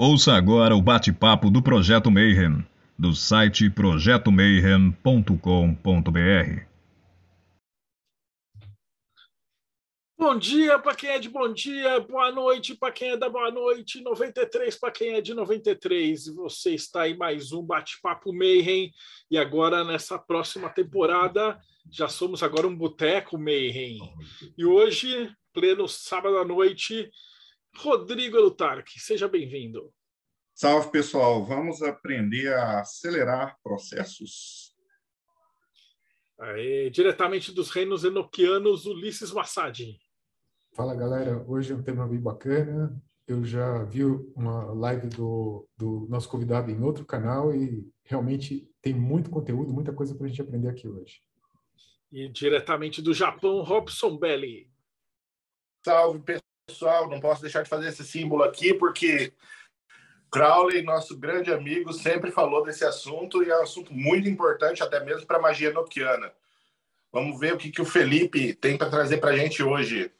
Ouça agora o bate-papo do Projeto Mayhem, do site projetomayhem.com.br. Bom dia para quem é de bom dia, boa noite para quem é da boa noite, 93 para quem é de 93. Você está em mais um bate-papo Mayhem e agora nessa próxima temporada já somos agora um boteco Mayhem. E hoje, pleno sábado à noite, Rodrigo Elutarque, seja bem-vindo. Salve, pessoal. Vamos aprender a acelerar processos. Aê, diretamente dos reinos enoquianos, Ulisses Massad. Fala, galera. Hoje é um tema bem bacana. Eu já vi uma live do, do nosso convidado em outro canal e realmente tem muito conteúdo, muita coisa para a gente aprender aqui hoje. E diretamente do Japão, Robson Belli. Salve, pessoal. Não posso deixar de fazer esse símbolo aqui, porque Crowley, nosso grande amigo, sempre falou desse assunto e é um assunto muito importante, até mesmo para a magia noquiana. Vamos ver o que, que o Felipe tem para trazer para a gente hoje.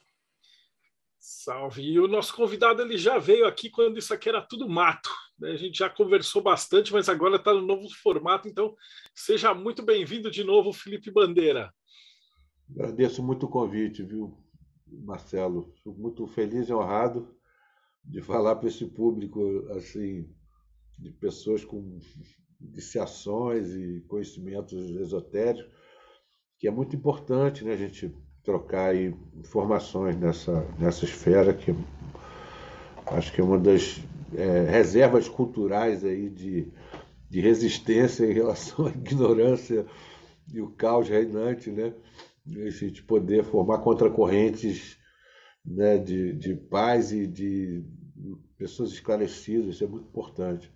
Salve! E o nosso convidado ele já veio aqui quando isso aqui era tudo mato. Né? A gente já conversou bastante, mas agora está no novo formato, então seja muito bem-vindo de novo, Felipe Bandeira. Agradeço muito o convite, viu, Marcelo? Fico muito feliz e honrado de falar para esse público assim de pessoas com iniciações e conhecimentos esotéricos, que é muito importante né, a gente trocar aí informações nessa, nessa esfera, que acho que é uma das é, reservas culturais aí de, de resistência em relação à ignorância e o caos reinante, né? A gente poder formar contracorrentes né, de, de paz e de pessoas esclarecidas, isso é muito importante.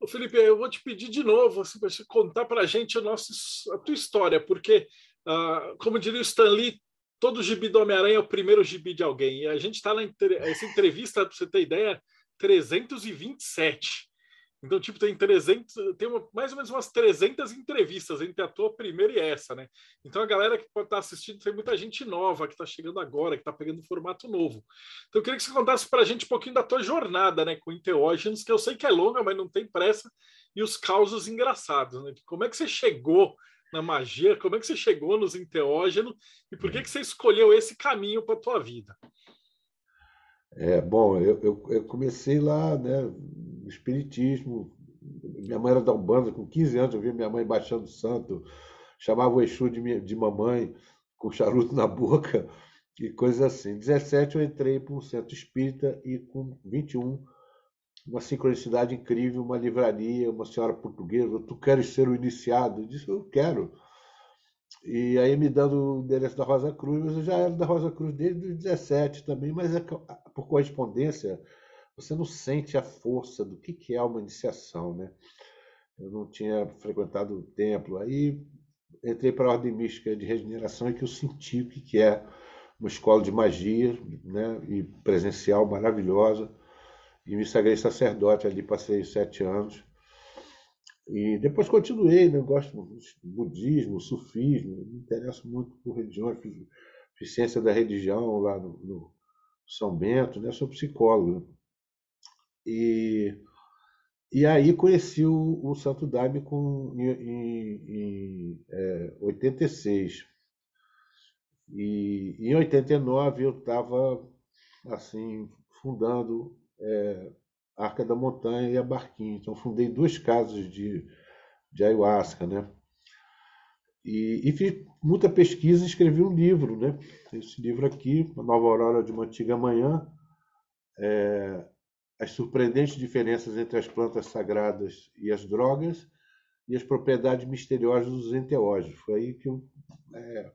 Ô Felipe, eu vou te pedir de novo assim, para você contar para a gente a, nossa, a tua história, porque, uh, como diria o Stan Lee, todo gibi do Homem-Aranha é o primeiro gibi de alguém. E a gente está nessa entrevista, para você ter ideia, 327. Então, tipo, tem 300, tem uma, mais ou menos umas 300 entrevistas entre a tua primeira e essa, né? Então, a galera que pode estar assistindo, tem muita gente nova que está chegando agora, que está pegando um formato novo. Então, eu queria que você contasse para a gente um pouquinho da tua jornada, né, com enteógenos, que eu sei que é longa, mas não tem pressa, e os causos engraçados, né? Como é que você chegou na magia? Como é que você chegou nos enteógenos? E por que, que você escolheu esse caminho para a tua vida? É, bom, eu, eu, eu comecei lá, né, espiritismo. Minha mãe era da Umbanda, com 15 anos eu via minha mãe baixando santo, chamava o Exu de, minha, de mamãe, com charuto na boca, e coisas assim. 17 eu entrei para um centro espírita e com 21, uma sincronicidade incrível, uma livraria, uma senhora portuguesa, tu queres ser o iniciado? Eu disse, eu quero. E aí me dando o endereço da Rosa Cruz, eu já era da Rosa Cruz desde os 17 também, mas é por correspondência você não sente a força do que, que é uma iniciação, né? Eu não tinha frequentado o templo, aí entrei para a ordem mística de regeneração e que eu senti o que, que é uma escola de magia, né? E presencial maravilhosa. E me sagrei sacerdote ali, passei sete anos. E depois continuei, né? Eu gosto de budismo, sufismo, me interesso muito por religiões, fiz, fiz ciência da religião lá no, no São Bento, né? Sou psicólogo. Né? E, e aí conheci o, o Santo Daime com, em, em, em é, 86. E em 89 eu estava assim fundando é, Arca da Montanha e a Barquinha. Então fundei duas casas de, de ayahuasca, né? E, e, fiz muita pesquisa e escrevi um livro, né? Esse livro aqui, A Nova Aurora de uma Antiga Manhã, é, as surpreendentes diferenças entre as plantas sagradas e as drogas e as propriedades misteriosas dos enteógenos. Foi aí que eu é,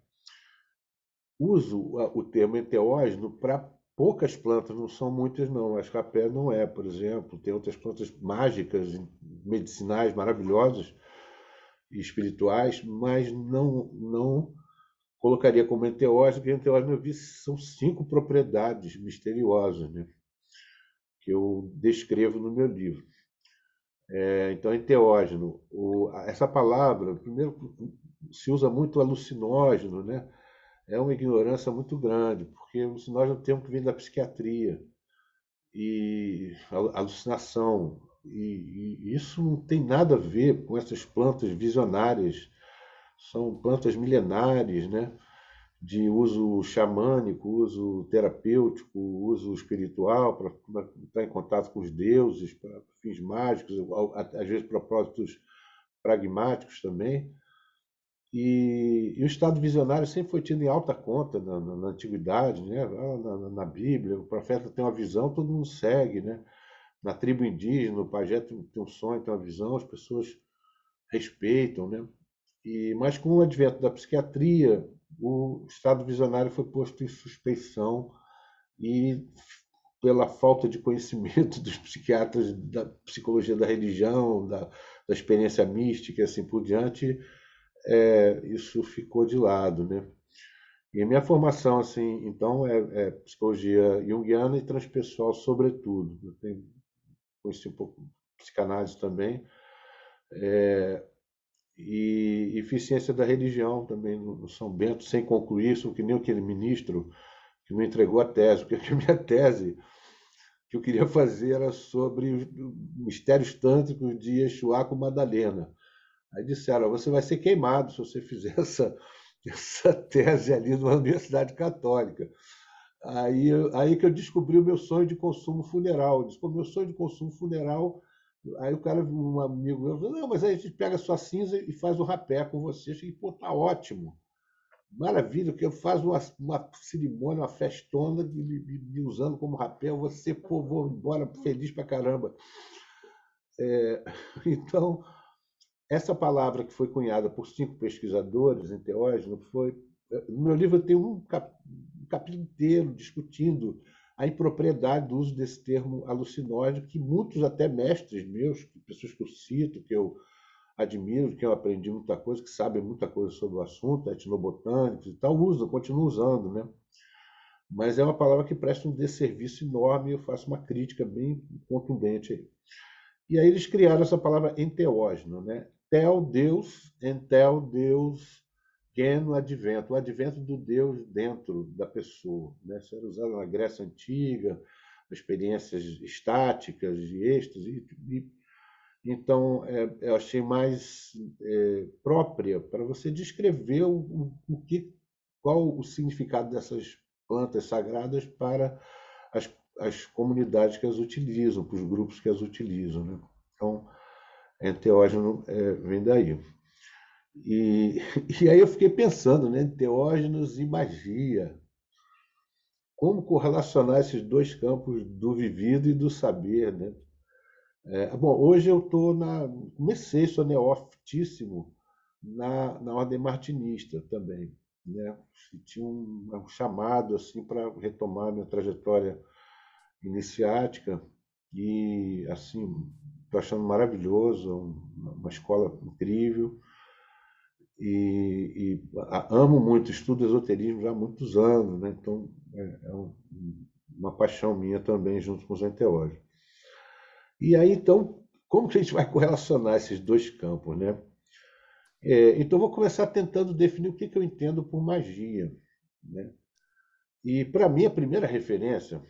uso o termo enteógeno para poucas plantas, não são muitas não. A escapé não é, por exemplo. Tem outras plantas mágicas, medicinais, maravilhosas e espirituais, mas não, não colocaria como enteógeno, porque enteógeno eu vi são cinco propriedades misteriosas, né? que eu descrevo no meu livro. É, então, enteógeno. O, essa palavra, primeiro, se usa muito alucinógeno, né? É uma ignorância muito grande, porque o alucinógeno é um termo que vem da psiquiatria. e alucinação. E, e, isso não tem nada a ver com essas plantas visionárias. São plantas milenares, né? de uso xamânico, uso terapêutico, uso espiritual, para estar em contato com os deuses, para fins mágicos, às vezes propósitos pragmáticos também. E, e, o estado visionário sempre foi tido em alta conta na, na, na antiguidade, né? Na, na, Bíblia. O profeta tem uma visão, todo mundo segue. Né? Na tribo indígena, o pajé tem, tem um sonho, tem uma visão, as pessoas respeitam. Né? E, mas com o advento da psiquiatria, o estado visionário foi posto em suspeição e pela falta de conhecimento dos psiquiatras da psicologia da religião, da, da experiência mística e assim por diante, é, isso ficou de lado, né? E a minha formação, assim, então, é, é psicologia junguiana e transpessoal, sobretudo. Eu tenho, conheci um pouco psicanálise também. É, e, e da religião também no São Bento, sem concluir isso, que nem aquele ministro que me entregou a tese, porque a minha tese que eu queria fazer era sobre os mistérios tântricos de Yeshua com Madalena. Aí disseram, você vai ser queimado se você fizer essa, essa tese ali na Universidade Católica. Aí, aí que eu descobri o meu sonho de consumo funeral. Eu disse, meu sonho de consumo funeral Aí o cara, um amigo meu, falou, não, mas aí a gente pega a sua cinza e faz o rapé com você. Eu falei, pô, tá ótimo. Maravilha, que eu faço uma, uma cerimônia, uma festona, me, me, usando como rapel, você, pô, vou embora feliz pra caramba. É, então, essa palavra que foi cunhada por cinco pesquisadores em Teógeno foi. No meu livro tem um, cap, um capítulo inteiro discutindo a impropriedade do uso desse termo alucinógeno, que muitos, até mestres meus, pessoas que eu cito, que eu admiro, que eu aprendi muita coisa, que sabem muita coisa sobre o assunto, etnobotânicos e tal, usam, continuam usando, né? Mas é uma palavra que presta um desserviço enorme e eu faço uma crítica bem contundente aí. E aí eles criaram essa palavra enteógeno, né? Tel, Deus, entel, Deus, pequeno advento, o advento do Deus dentro da pessoa. Né? Isso era usado na Grécia Antiga, experiências estáticas, de êxtase. E, então, é, eu achei mais é, própria para você descrever o, o, que, qual o significado dessas plantas sagradas para as, as comunidades que as utilizam, para os grupos que as utilizam. Né? Então, enteógeno é, vem daí. E, e aí eu fiquei pensando, né, Teógenos e magia. Como correlacionar esses dois campos do vivido e do saber, né? É, bom, hoje eu estou na. Comecei, sou neofitíssimo na, na ordem martinista também. Né? Tinha um, um chamado assim para retomar minha trajetória iniciática e assim estou achando maravilhoso, uma escola incrível e, e amo muito, estudo esoterismo já há muitos anos, né? então é, é um, uma paixão minha também, junto com os enteólogos. E aí, então, como que a gente vai correlacionar esses dois campos? Né? É, então, vou começar tentando definir o que, que eu entendo por magia. Né? E, para mim, a primeira referência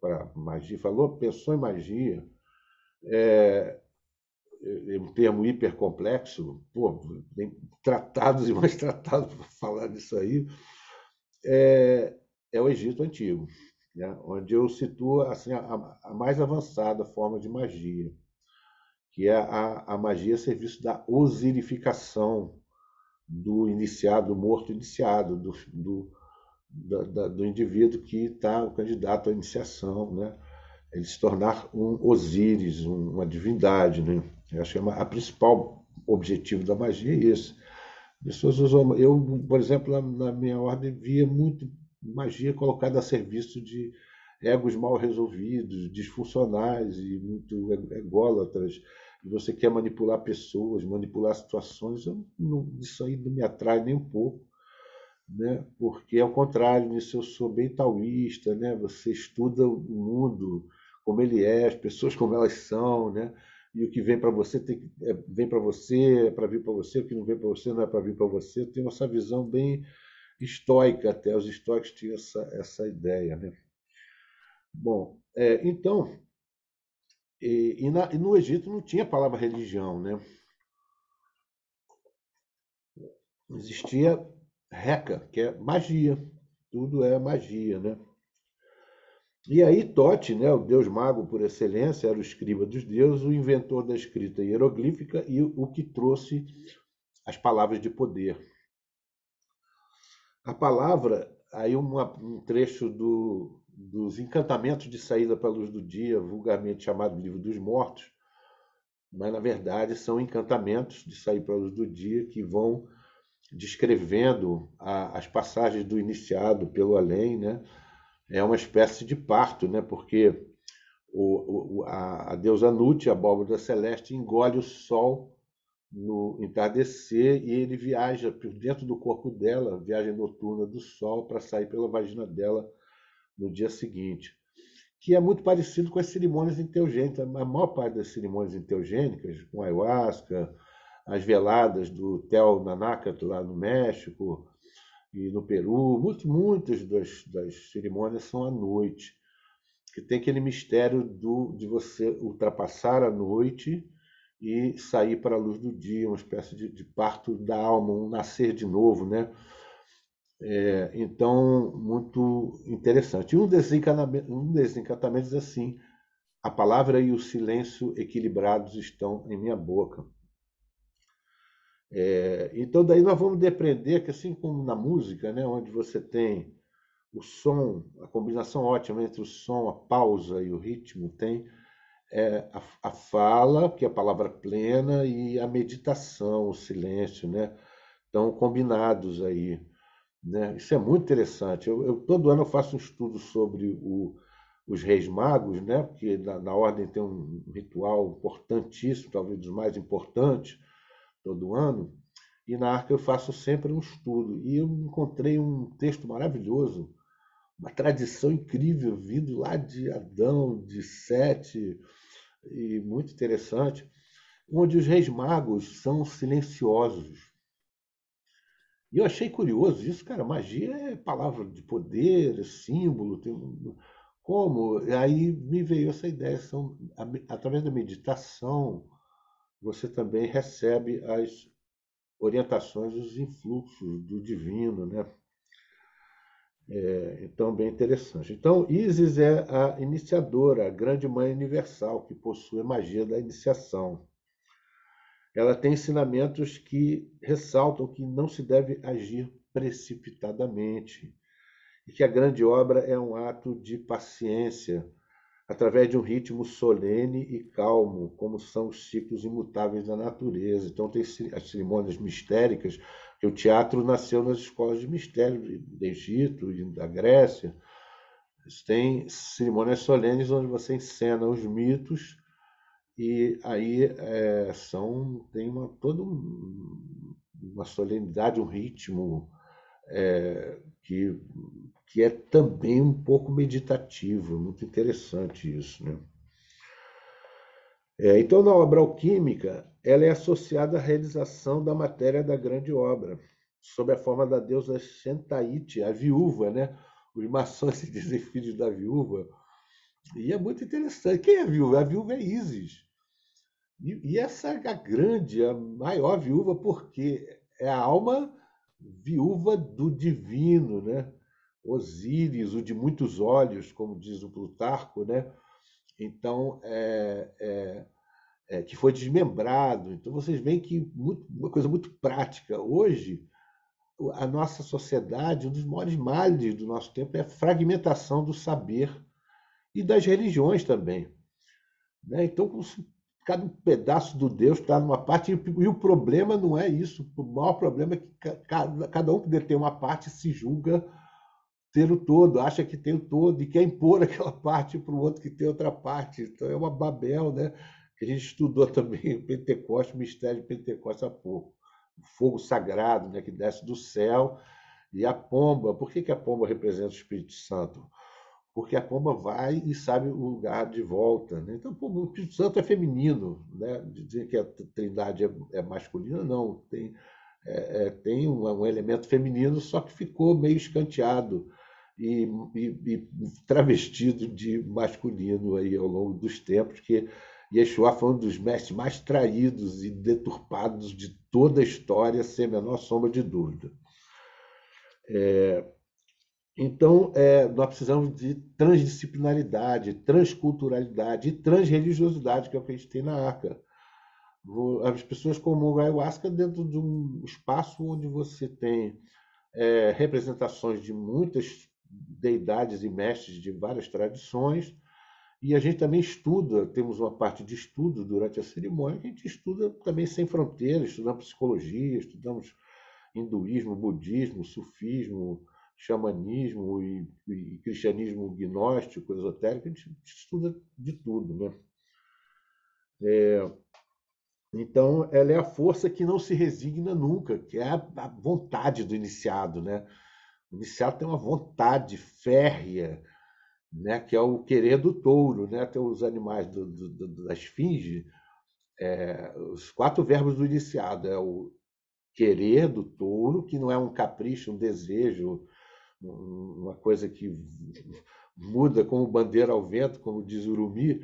para magia, falou, pensou em magia, é, é um termo hipercomplexo, pô, tem tratados e mais tratados para falar disso aí, é, é o Egito Antigo, né? onde eu situo assim, a, a, mais avançada forma de magia, que é a, a magia a serviço da osirificação do iniciado, do morto iniciado, do, do, da, da, do indivíduo que está o candidato à iniciação, né? Ele se tornar um Osíris, uma divindade, né? Eu acho que é a principal objetivo da magia é esse. Pessoas usam, eu, por exemplo, na, na minha ordem via muito magia colocada a serviço de egos mal resolvidos, disfuncionais e muito ególatras. E você quer manipular pessoas, manipular situações, não, isso aí não me atrai nem um pouco. Né? Porque, ao contrário, nisso eu sou bem taoísta, né? você estuda o mundo como ele é, as pessoas como elas são, né? e o que vem para você tem, é, vem para você, é para vir para você, o que não vem para você não é para vir para você. Tenho essa visão bem estoica, até os estoicos tinham essa, essa ideia. Né? Bom, É, então, e, e, na, e, no Egito não tinha a palavra religião, né? Existia reca, que é magia. Tudo é magia, né? E aí Tote, né, o deus mago por excelência, era o escriba dos deuses, o inventor da escrita hieroglífica e o que trouxe as palavras de poder. A palavra, aí um trecho do, dos encantamentos de saída para a luz do dia, vulgarmente chamado Livro dos Mortos, mas na verdade são encantamentos de sair para a luz do dia que vão descrevendo a, as passagens do iniciado pelo além, né? É uma espécie de parto, né? Porque o, o, a, a deusa Nut, a abóbora celeste, engole o sol no entardecer e ele viaja por dentro do corpo dela, viagem noturna do sol para sair pela vagina dela no dia seguinte, que é muito parecido com as cerimônias enteogênicas. A maior parte das cerimônias enteogênicas, com ayahuasca, as veladas do Tel Nanakato lá no México e no Peru, muito, muitas das, das cerimônias são à noite, que tem aquele mistério do, de você ultrapassar a noite e sair para a luz do dia, uma espécie de, de parto da alma, um nascer de novo, né? É, então, muito interessante. Um desses, um desses encantamentos é assim: a palavra e o silêncio equilibrados estão em minha boca. É, então, daí nós vamos depreender que, assim como na música, né, onde você tem o som, a combinação ótima entre o som, a pausa e o ritmo, tem é, a, a, fala, que é a palavra plena, e a meditação, o silêncio, né? Estão combinados aí. Né? Isso é muito interessante. Eu, eu, todo ano eu faço um estudo sobre o, os reis magos, né? porque na, na, ordem tem um ritual importantíssimo, talvez dos mais importantes, todo ano. E na Arca eu faço sempre um estudo. E eu encontrei um texto maravilhoso, uma tradição incrível, vindo lá de Adão, de Sete, e muito interessante, onde os reis magos são silenciosos. E eu achei curioso isso, cara. Magia é palavra de poder, é símbolo. Tem... Como? Aí me veio essa ideia. São, através da meditação, você também recebe as orientações, os influxos do divino, né? É, então, bem interessante. Então, Isis é a iniciadora, a grande mãe universal, que possui a magia da iniciação ela tem ensinamentos que ressaltam que não se deve agir precipitadamente e que a grande obra é um ato de paciência, através de um ritmo solene e calmo, como são os ciclos imutáveis da natureza. Então, tem as cerimônias mistéricas, que o teatro nasceu nas escolas de mistério do Egito e da Grécia. Tem cerimônias solenes onde você encena os mitos e aí é, são tem uma toda um, uma solenidade, um ritmo é, que, que é também um pouco meditativo, muito interessante isso, né? É, então, na obra alquímica, ela é associada à realização da matéria da grande obra, sob a forma da deusa Shentaite, a viúva, né? Os maçons se dizem filhos da viúva, e é muito interessante. Quem é a viúva? A viúva é Isis. E, e essa é a grande, a maior viúva, porque é a alma viúva do divino, né? Osíris, o de muitos olhos, como diz o Plutarco, né? Então, é, é, é, que foi desmembrado. Então, vocês veem que muito, uma coisa muito prática. Hoje, a nossa sociedade, um dos maiores males do nosso tempo é a fragmentação do saber e das religiões também. Né? Então, cada pedaço do Deus está numa parte, e o problema não é isso. O maior problema é que cada, cada um que detém uma parte se julga ter o todo, acha que tem o todo e quer impor aquela parte para o outro que tem outra parte. Então é uma Babel, né? Que a gente estudou também o Pentecostes, o mistério de Pentecostes há pouco. O fogo sagrado né, que desce do céu e a pomba. Por que, que a pomba representa o Espírito Santo? porque a pomba vai e sabe o lugar de volta. Né? Então, o Espírito Santo é feminino, né? dizer que a trindade é, é masculina, não. Tem, é, é, tem um, um, elemento feminino, só que ficou meio escanteado. E, e, e, travestido de masculino aí ao longo dos tempos, que Yeshua foi um dos mestres mais traídos e deturpados de toda a história, sem a menor sombra de dúvida. É, então, é, nós precisamos de transdisciplinaridade, transculturalidade e transreligiosidade, que é o que a gente tem na Arca. As pessoas comungam a ayahuasca dentro de um espaço onde você tem é, representações de muitas deidades e mestres de várias tradições, e a gente também estuda, temos uma parte de estudo durante a cerimônia, que a gente estuda também sem fronteiras, estudamos psicologia, estudamos hinduísmo, budismo, sufismo, xamanismo e, e cristianismo gnóstico, esotérico, a gente estuda de tudo. Né? É, então, ela é a força que não se resigna nunca, que é a, a vontade do iniciado. Né? Iniciado tem uma vontade férrea, né, que é o querer do touro, né, até os animais do, do, da esfinge, é, os quatro verbos do iniciado é o querer do touro, que não é um capricho, um desejo, uma coisa que muda como bandeira ao vento, como diz Urumi,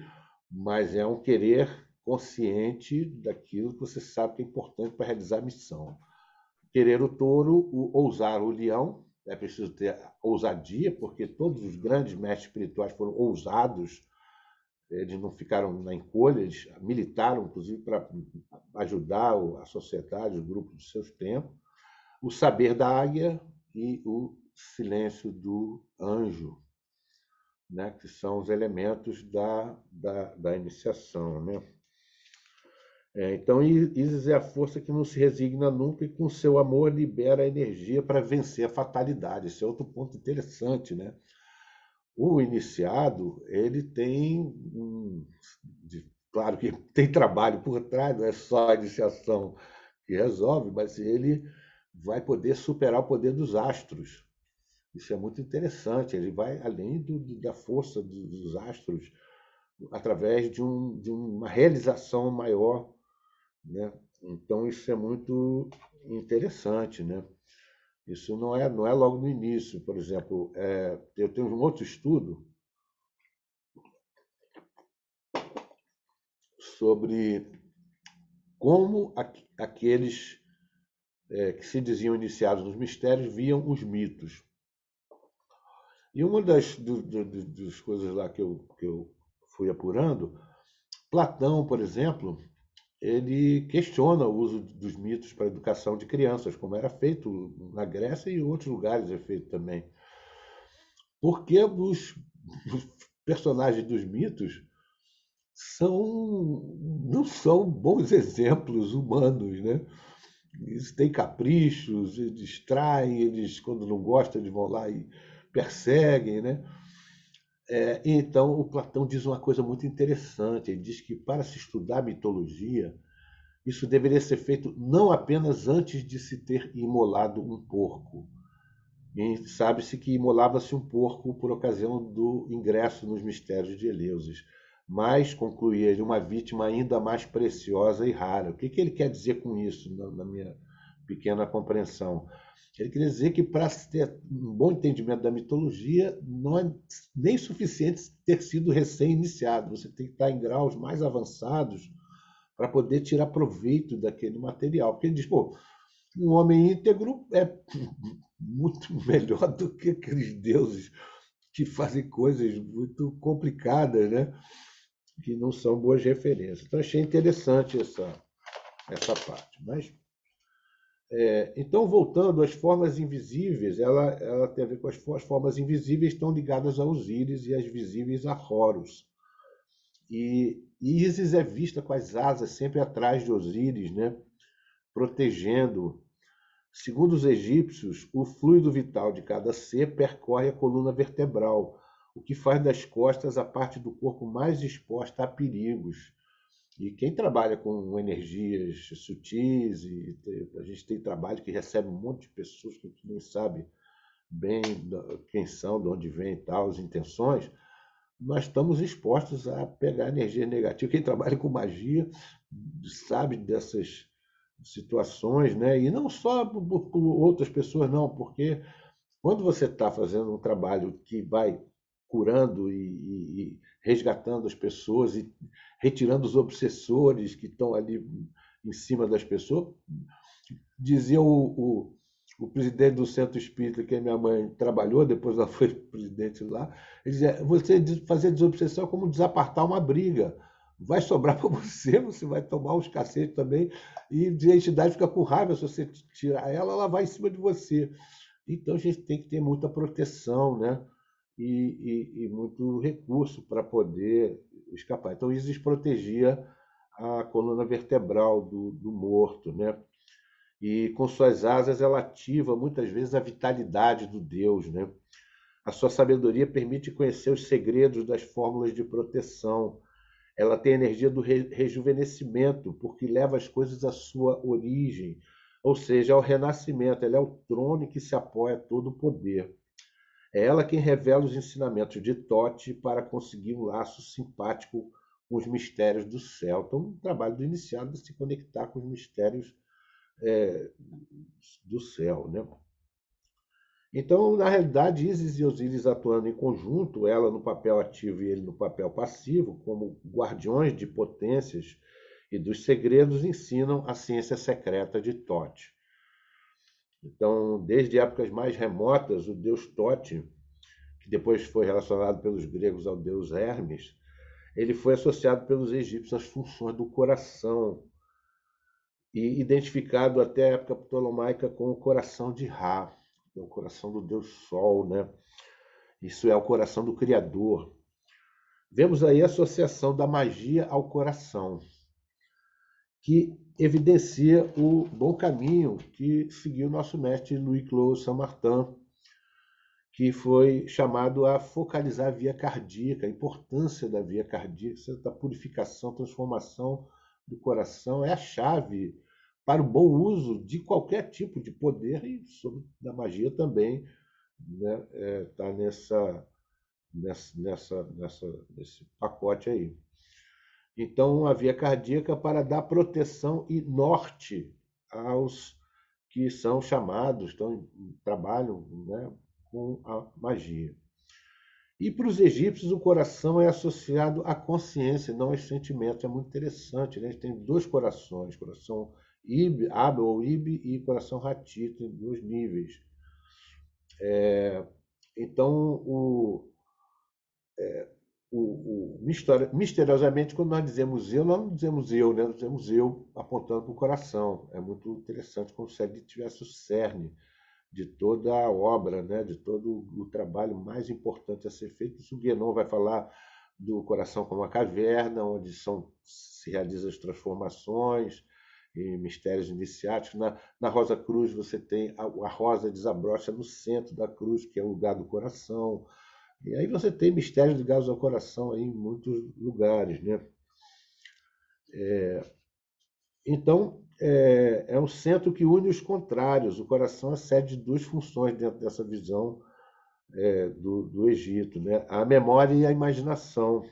mas é um querer consciente daquilo que você sabe que é importante para realizar a missão. Querer o touro, o ousar o leão, é preciso ter ousadia, porque todos os grandes mestres espirituais foram ousados, eles não ficaram na encolha, eles militaram, inclusive, para ajudar a sociedade, o grupo dos seus tempos. O saber da águia e o silêncio do anjo, né, que são os elementos da, da, da iniciação. Né? É, então, Isis é a força que não se resigna nunca e, com seu amor, libera a energia para vencer a fatalidade. Esse é outro ponto interessante. Né? O iniciado, ele tem. Um, de, claro que tem trabalho por trás, não é só a iniciação que resolve, mas ele vai poder superar o poder dos astros. Isso é muito interessante. Ele vai além do, da força dos astros através de, um, de uma realização maior né? Então, isso é muito interessante. Né? Isso não é, não é logo no início. Por exemplo, é, eu tenho um outro estudo sobre como aqueles é, que se diziam iniciados nos mistérios viam os mitos. E uma das, do, do, das coisas lá que eu, que eu fui apurando, Platão, por exemplo, ele questiona o uso dos mitos para a educação de crianças, como era feito na Grécia e em outros lugares é feito também. Porque os, os personagens dos mitos são não são bons exemplos humanos, né? Eles têm caprichos, eles traem, eles quando não gostam eles vão lá e perseguem, né? É, então, o Platão diz uma coisa muito interessante. Ele diz que para se estudar mitologia, isso deveria ser feito não apenas antes de se ter imolado um porco. Sabe-se que imolava-se um porco por ocasião do ingresso nos mistérios de Eleusis, mas, concluía ele, uma vítima ainda mais preciosa e rara. O que, que ele quer dizer com isso, na, na minha pequena compreensão? Ele quer dizer que para ter um bom entendimento da mitologia, não é nem suficiente ter sido recém-iniciado. Você tem que estar em graus mais avançados para poder tirar proveito daquele material. Porque ele diz, pô, um homem íntegro é muito melhor do que aqueles deuses que fazem coisas muito complicadas, né? que não são boas referências. Então, achei interessante essa, essa parte. Mas é, então, voltando às formas invisíveis, ela, ela tem a ver com as, as formas invisíveis estão ligadas a Osíris e as visíveis a Horus. E Ísis é vista com as asas sempre atrás de Osíris, né? protegendo. Segundo os egípcios, o fluido vital de cada ser percorre a coluna vertebral, o que faz das costas a parte do corpo mais exposta a perigos. E quem trabalha com energias sutis, e a gente tem trabalho que recebe um monte de pessoas que nem sabe bem quem são, de onde vêm e tal, as intenções, nós estamos expostos a pegar energia negativa. Quem trabalha com magia sabe dessas situações, né? E não só por outras pessoas, não, porque Quando você está fazendo um trabalho que vai curando e, e, resgatando as pessoas e retirando os obsessores que estão ali em cima das pessoas, dizia o, o, o presidente do Centro Espírita, que a minha mãe trabalhou, depois ela foi presidente lá, ele dizia, você fazer desobsessão é como desapartar uma briga vai sobrar para você, você vai tomar uns cacetes também, e a entidade fica com raiva, se você tirar ela, ela vai em cima de você. Então a gente tem que ter muita proteção, né? E, e, e muito recurso para poder escapar. Então Isis protegia a coluna vertebral do, do morto, né? E com suas asas ela ativa muitas vezes a vitalidade do Deus, né? A sua sabedoria permite conhecer os segredos das fórmulas de proteção ela tem a energia do rejuvenescimento, porque leva as coisas à sua origem, ou seja, ao renascimento. Ela é o trono que se apoia todo o poder. É ela quem revela os ensinamentos de Tote para conseguir um laço simpático com os mistérios do céu. Então, o trabalho do iniciado é se conectar com os mistérios é, do céu. Né? Então, na realidade, Isis e Osíris atuando em conjunto, ela no papel ativo e ele no papel passivo, como guardiões de potências e dos segredos, ensinam a ciência secreta de Tote. Então, desde épocas mais remotas, o deus Tote, que depois foi relacionado pelos gregos ao deus Hermes, ele foi associado pelos egípcios às funções do coração e identificado até a época ptolomaica com o coração de Ra é o coração do Deus Sol, né? Isso é o coração do Criador. Vemos aí a associação da magia ao coração, que evidencia o bom caminho que seguiu nosso mestre Louis Claude Saint-Martin, que foi chamado a focalizar a via cardíaca, a importância da via cardíaca, da purificação, transformação do coração, é a chave para o bom uso de qualquer tipo de poder e sobre da magia também está né, é, tá nessa, nessa, nessa, nesse pacote aí. Então, a via cardíaca para dar proteção e norte aos que são chamados, estão, trabalham né, com a magia. E para os egípcios, o coração é associado à consciência, não aos sentimentos. É muito interessante, né? A gente tem dois corações, coração Ib, Abel ou Ib e coração ratito em dois níveis. É, então, o, é, o, o, misteriosamente, quando nós dizemos eu, nós não dizemos eu, né? nós dizemos eu apontando para o coração. É muito interessante como se ele tivesse o cerne de toda a obra, né? de todo o trabalho mais importante a ser feito. Isso Guénon vai falar do coração como uma caverna, onde são, se realizam as transformações, e mistérios iniciáticos. Na, na Rosa Cruz você tem a, a, rosa desabrocha no centro da cruz, que é o lugar do coração. E aí você tem mistérios ligados ao coração aí em muitos lugares. Né? É, então, é, é, um centro que une os contrários. O coração é sede de duas funções dentro dessa visão é, do, do Egito: né? a memória e a imaginação.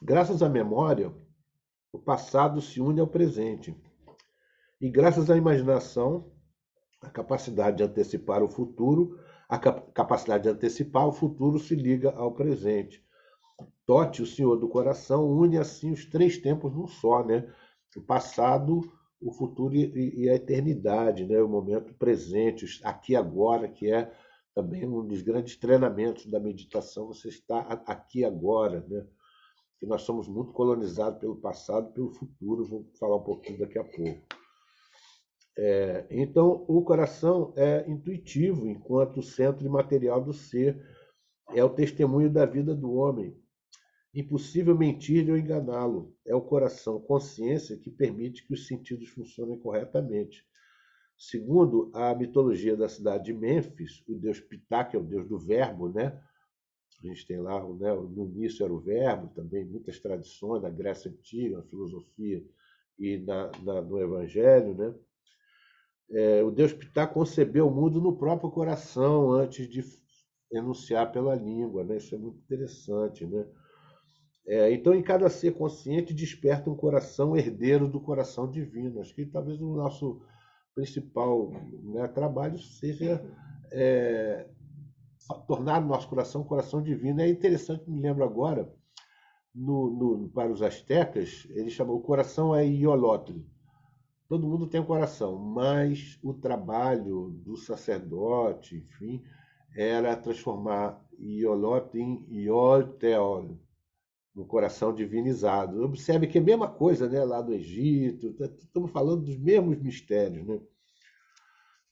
Graças à memória, o passado se une ao presente. E graças à imaginação, a capacidade de antecipar o futuro, a capacidade de antecipar o futuro se liga ao presente. Tote, o Senhor do Coração, une assim os três tempos num só, né? O passado, o futuro e, a eternidade, né? O momento presente, aqui agora, que é também um dos grandes treinamentos da meditação. Você está aqui agora, né? que nós somos muito colonizados pelo passado pelo futuro, vou falar um pouquinho daqui a pouco. É, então, o coração é intuitivo, enquanto centro imaterial do ser é o testemunho da vida do homem. Impossível mentir-lhe ou enganá-lo. É o coração, consciência, que permite que os sentidos funcionem corretamente. Segundo a mitologia da cidade de Mênfis, o deus Ptah, que é o deus do verbo, né? A gente tem lá, né, no início era o verbo, também muitas tradições da Grécia Antiga, na filosofia e na, na, no Evangelho. Né? É, o Deus Pitá concebeu o mundo no próprio coração antes de enunciar pela língua. Né? Isso é muito interessante. Né? É, então, em cada ser consciente, desperta um coração herdeiro do coração divino. Acho que talvez o nosso principal né, trabalho seja é, tornar o nosso coração um coração divino. É interessante, me lembro agora, no, no, para os astecas, ele chamou o coração é iolotl. Todo mundo tem um coração, mas o trabalho do sacerdote, enfim, era transformar iolotl em iolteol, no coração divinizado. Observe que é a mesma coisa né, lá do Egito, tá, estamos falando dos mesmos mistérios. Né?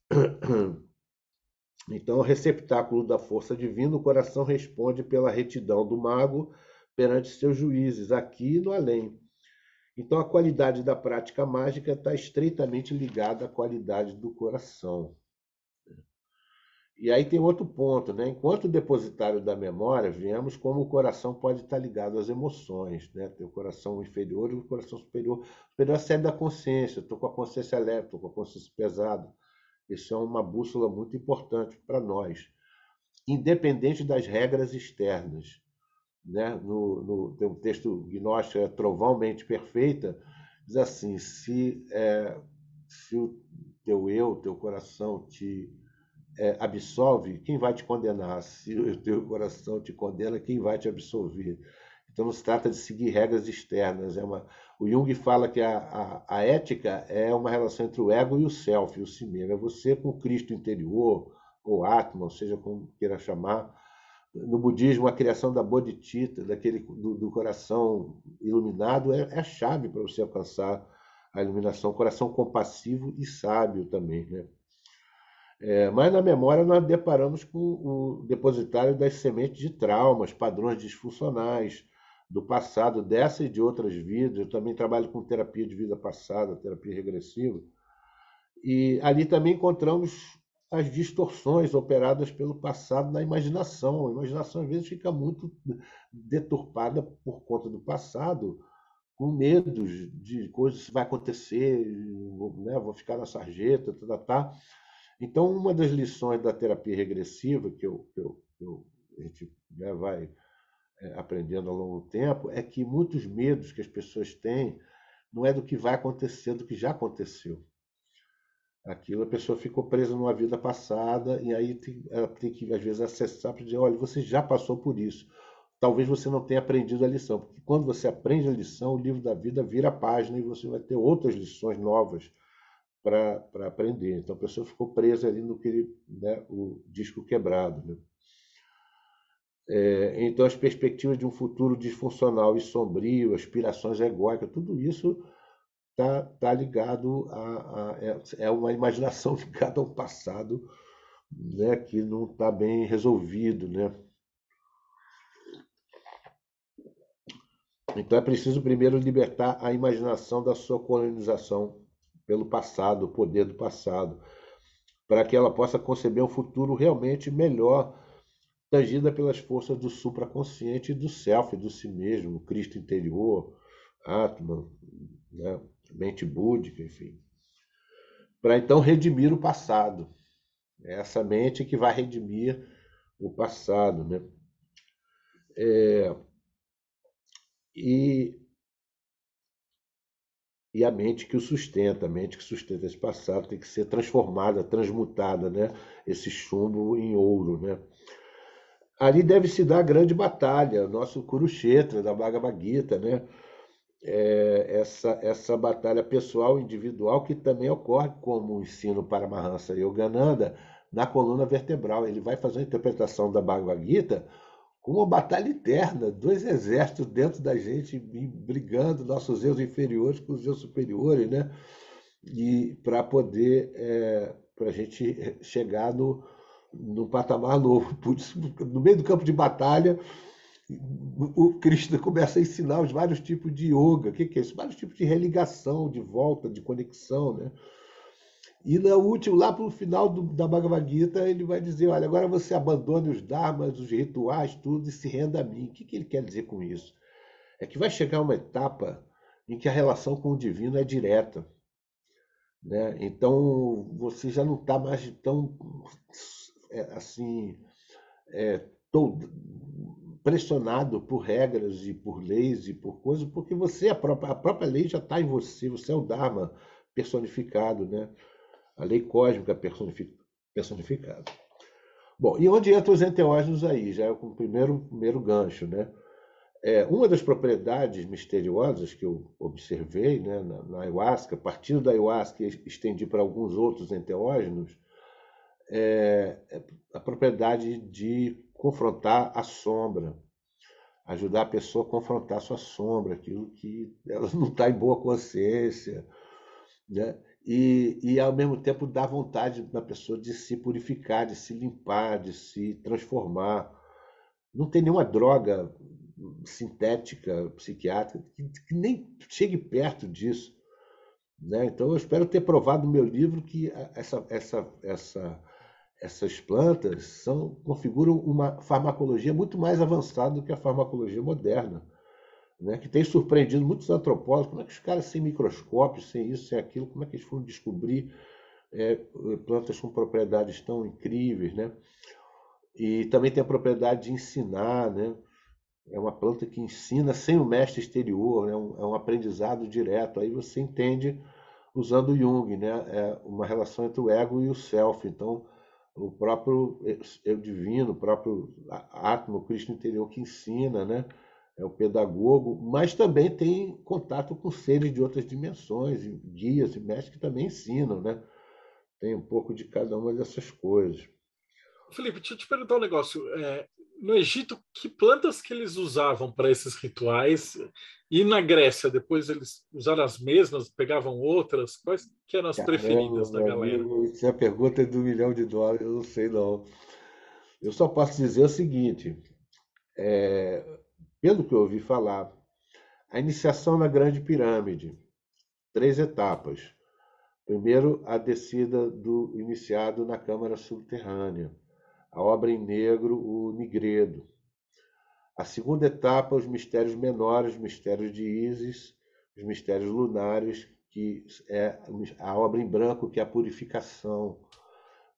Então, o receptáculo da força divina, o coração responde pela retidão do mago perante seus juízes, aqui e no além. Então, a qualidade da prática mágica está estreitamente ligada à qualidade do coração. E aí tem outro ponto, né? Enquanto depositário da memória, vemos como o coração pode estar ligado às emoções, né? Tem o coração inferior e o coração superior. O superior é sede da consciência. Estou com a consciência leve, estou com a consciência pesada. Isso é uma bússola muito importante para nós, independente das regras externas. Né? No, no, tem um texto gnóstico, é Trovão Mente Perfeita, diz assim: se, é, se o teu eu, teu coração te é, absolve, quem vai te condenar? Se o teu coração te condena, quem vai te absolver? Então não se trata de seguir regras externas. É uma... O Jung fala que a, a, a ética é uma relação entre o ego e o self, o si mesmo. É você com o Cristo interior, ou Atman, ou seja como queira chamar. No budismo, a criação da bodhicitta, daquele do, do coração iluminado, é, é a chave para você alcançar a iluminação. Coração compassivo e sábio também, né? É, mas na memória nós deparamos com o depositário das sementes de traumas, padrões disfuncionais do passado, dessa e de outras vidas. Eu também trabalho com terapia de vida passada, terapia regressiva. E ali também encontramos as distorções operadas pelo passado na imaginação. A imaginação às vezes fica muito deturpada por conta do passado, com medos de coisas que vai acontecer, né? vou ficar na sarjeta, tá, tá, tá. Então, uma das lições da terapia regressiva, que, eu, eu, eu, a gente né, vai é, aprendendo ao longo do tempo, é que muitos medos que as pessoas têm não é do que vai acontecer, é do que já aconteceu. Aquilo, a pessoa ficou presa numa vida passada e aí tem, ela tem que, às vezes, acessar para dizer: olha, você já passou por isso. Talvez você não tenha aprendido a lição, porque quando você aprende a lição, o livro da vida vira a página e você vai ter outras lições novas para aprender. Então a pessoa ficou presa ali no que né, o disco quebrado. Né? É, então as perspectivas de um futuro disfuncional e sombrio, aspirações egóicas, tudo isso está tá ligado a, a é, é, uma imaginação ligada ao passado né, que não está bem resolvido. Né? Então é preciso primeiro libertar a imaginação da sua colonização pelo passado, o poder do passado, para que ela possa conceber um futuro realmente melhor, tangida pelas forças do supraconsciente e do self, do si mesmo, Cristo interior, Atman, né? Mente búdica, enfim. Para então redimir o passado. É essa mente que vai redimir o passado. Né? É, e e a mente que o sustenta, a mente que sustenta esse passado tem que ser transformada, transmutada, né? Esse chumbo em ouro, né? Ali deve se dar a grande batalha, nosso Kurukshetra da Bhagavad Gita, né? É, essa, essa batalha pessoal, individual, que também ocorre como ensino para Mahansa Yogananda na coluna vertebral. Ele vai fazer a interpretação da Bhagavad Gita com uma batalha interna, dois exércitos dentro da gente brigando, nossos eus inferiores com os eus superiores, né? E para poder, é, para a gente chegar no, no patamar novo. No meio do campo de batalha, o Krishna começa a ensinar os vários tipos de yoga. O que, que é isso? Vários tipos de religação, de volta, de conexão, né? E no último, lá para o final do, da Bhagavad Gita, ele vai dizer: olha, agora você abandone os dharmas, os rituais, tudo e se renda a mim. O que, que ele quer dizer com isso? É que vai chegar uma etapa em que a relação com o divino é direta. Né? Então você já não está mais tão é, assim é, todo, pressionado por regras e por leis e por coisas, porque você a própria, a própria lei já está em você, você é o Dharma personificado, né? a lei cósmica personificada. Bom, e onde entram os enteógenos aí? Já é o primeiro, primeiro gancho, né? É, uma das propriedades misteriosas que eu observei né, na, na ayahuasca, partindo da ayahuasca e estendi para alguns outros enteógenos, é, é a propriedade de confrontar a sombra, ajudar a pessoa a confrontar a sua sombra, aquilo que ela não está em boa consciência, né? E, e ao mesmo tempo dar vontade da pessoa de se purificar, de se limpar, de se transformar. Não tem nenhuma droga sintética, psiquiátrica, que, que nem chegue perto disso. Né? Então, eu espero ter provado no meu livro que essa, essa, essa, essas plantas são, configuram uma farmacologia muito mais avançada do que a farmacologia moderna, né? que tem surpreendido muitos antropólogos. Como é que os caras sem microscópio, sem isso, sem aquilo, como é que eles foram descobrir é, plantas com propriedades tão incríveis? Né? E também tem a propriedade de ensinar, né? é uma planta que ensina sem o mestre exterior, é um, é aprendizado direto. Aí você entende, usando Jung, né? é uma relação entre o ego e o self. Então, o próprio eu divino, o próprio Atma, o Cristo interior que ensina, né? é o pedagogo, mas também tem contato com seres de outras dimensões, guias e mestres que também ensinam. Né? Tem um pouco de cada uma dessas coisas. Felipe, deixa eu te perguntar um negócio. É, no Egito, que plantas que eles usavam para esses rituais? E na Grécia, depois eles usaram as mesmas, pegavam outras? Quais que eram as Caramba, preferidas da galera? Amigo, isso é a pergunta do milhão de dólares, eu não sei não. Eu só posso dizer o seguinte, é, pelo que eu ouvi falar, a iniciação na Grande Pirâmide, três etapas. Primeiro, a descida do iniciado na Câmara Subterrânea a obra em negro, o Nigredo. A segunda etapa, os mistérios menores, os mistérios de Ísis, os mistérios lunares, que é a obra em branco, que é a purificação.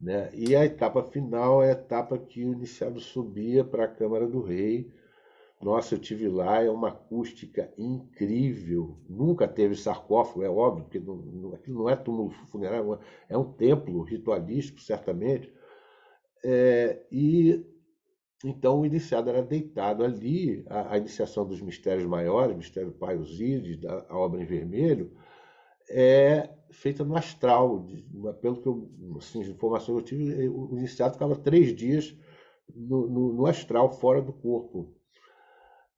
Né? E a etapa final é a etapa que o iniciado subia para a Câmara do Rei. Nossa, eu tive lá, é uma acústica incrível. Nunca teve sarcófago, é óbvio, porque não, não, aquilo não é túmulo funerário, é um templo ritualístico, certamente é, e então o iniciado era deitado ali, a, a iniciação dos mistérios maiores, mistério Pai Osíris, a obra em vermelho, é feita no astral. De, pelo que eu, assim, informações que eu tive, o iniciado ficava três dias no, no, no astral, fora do corpo.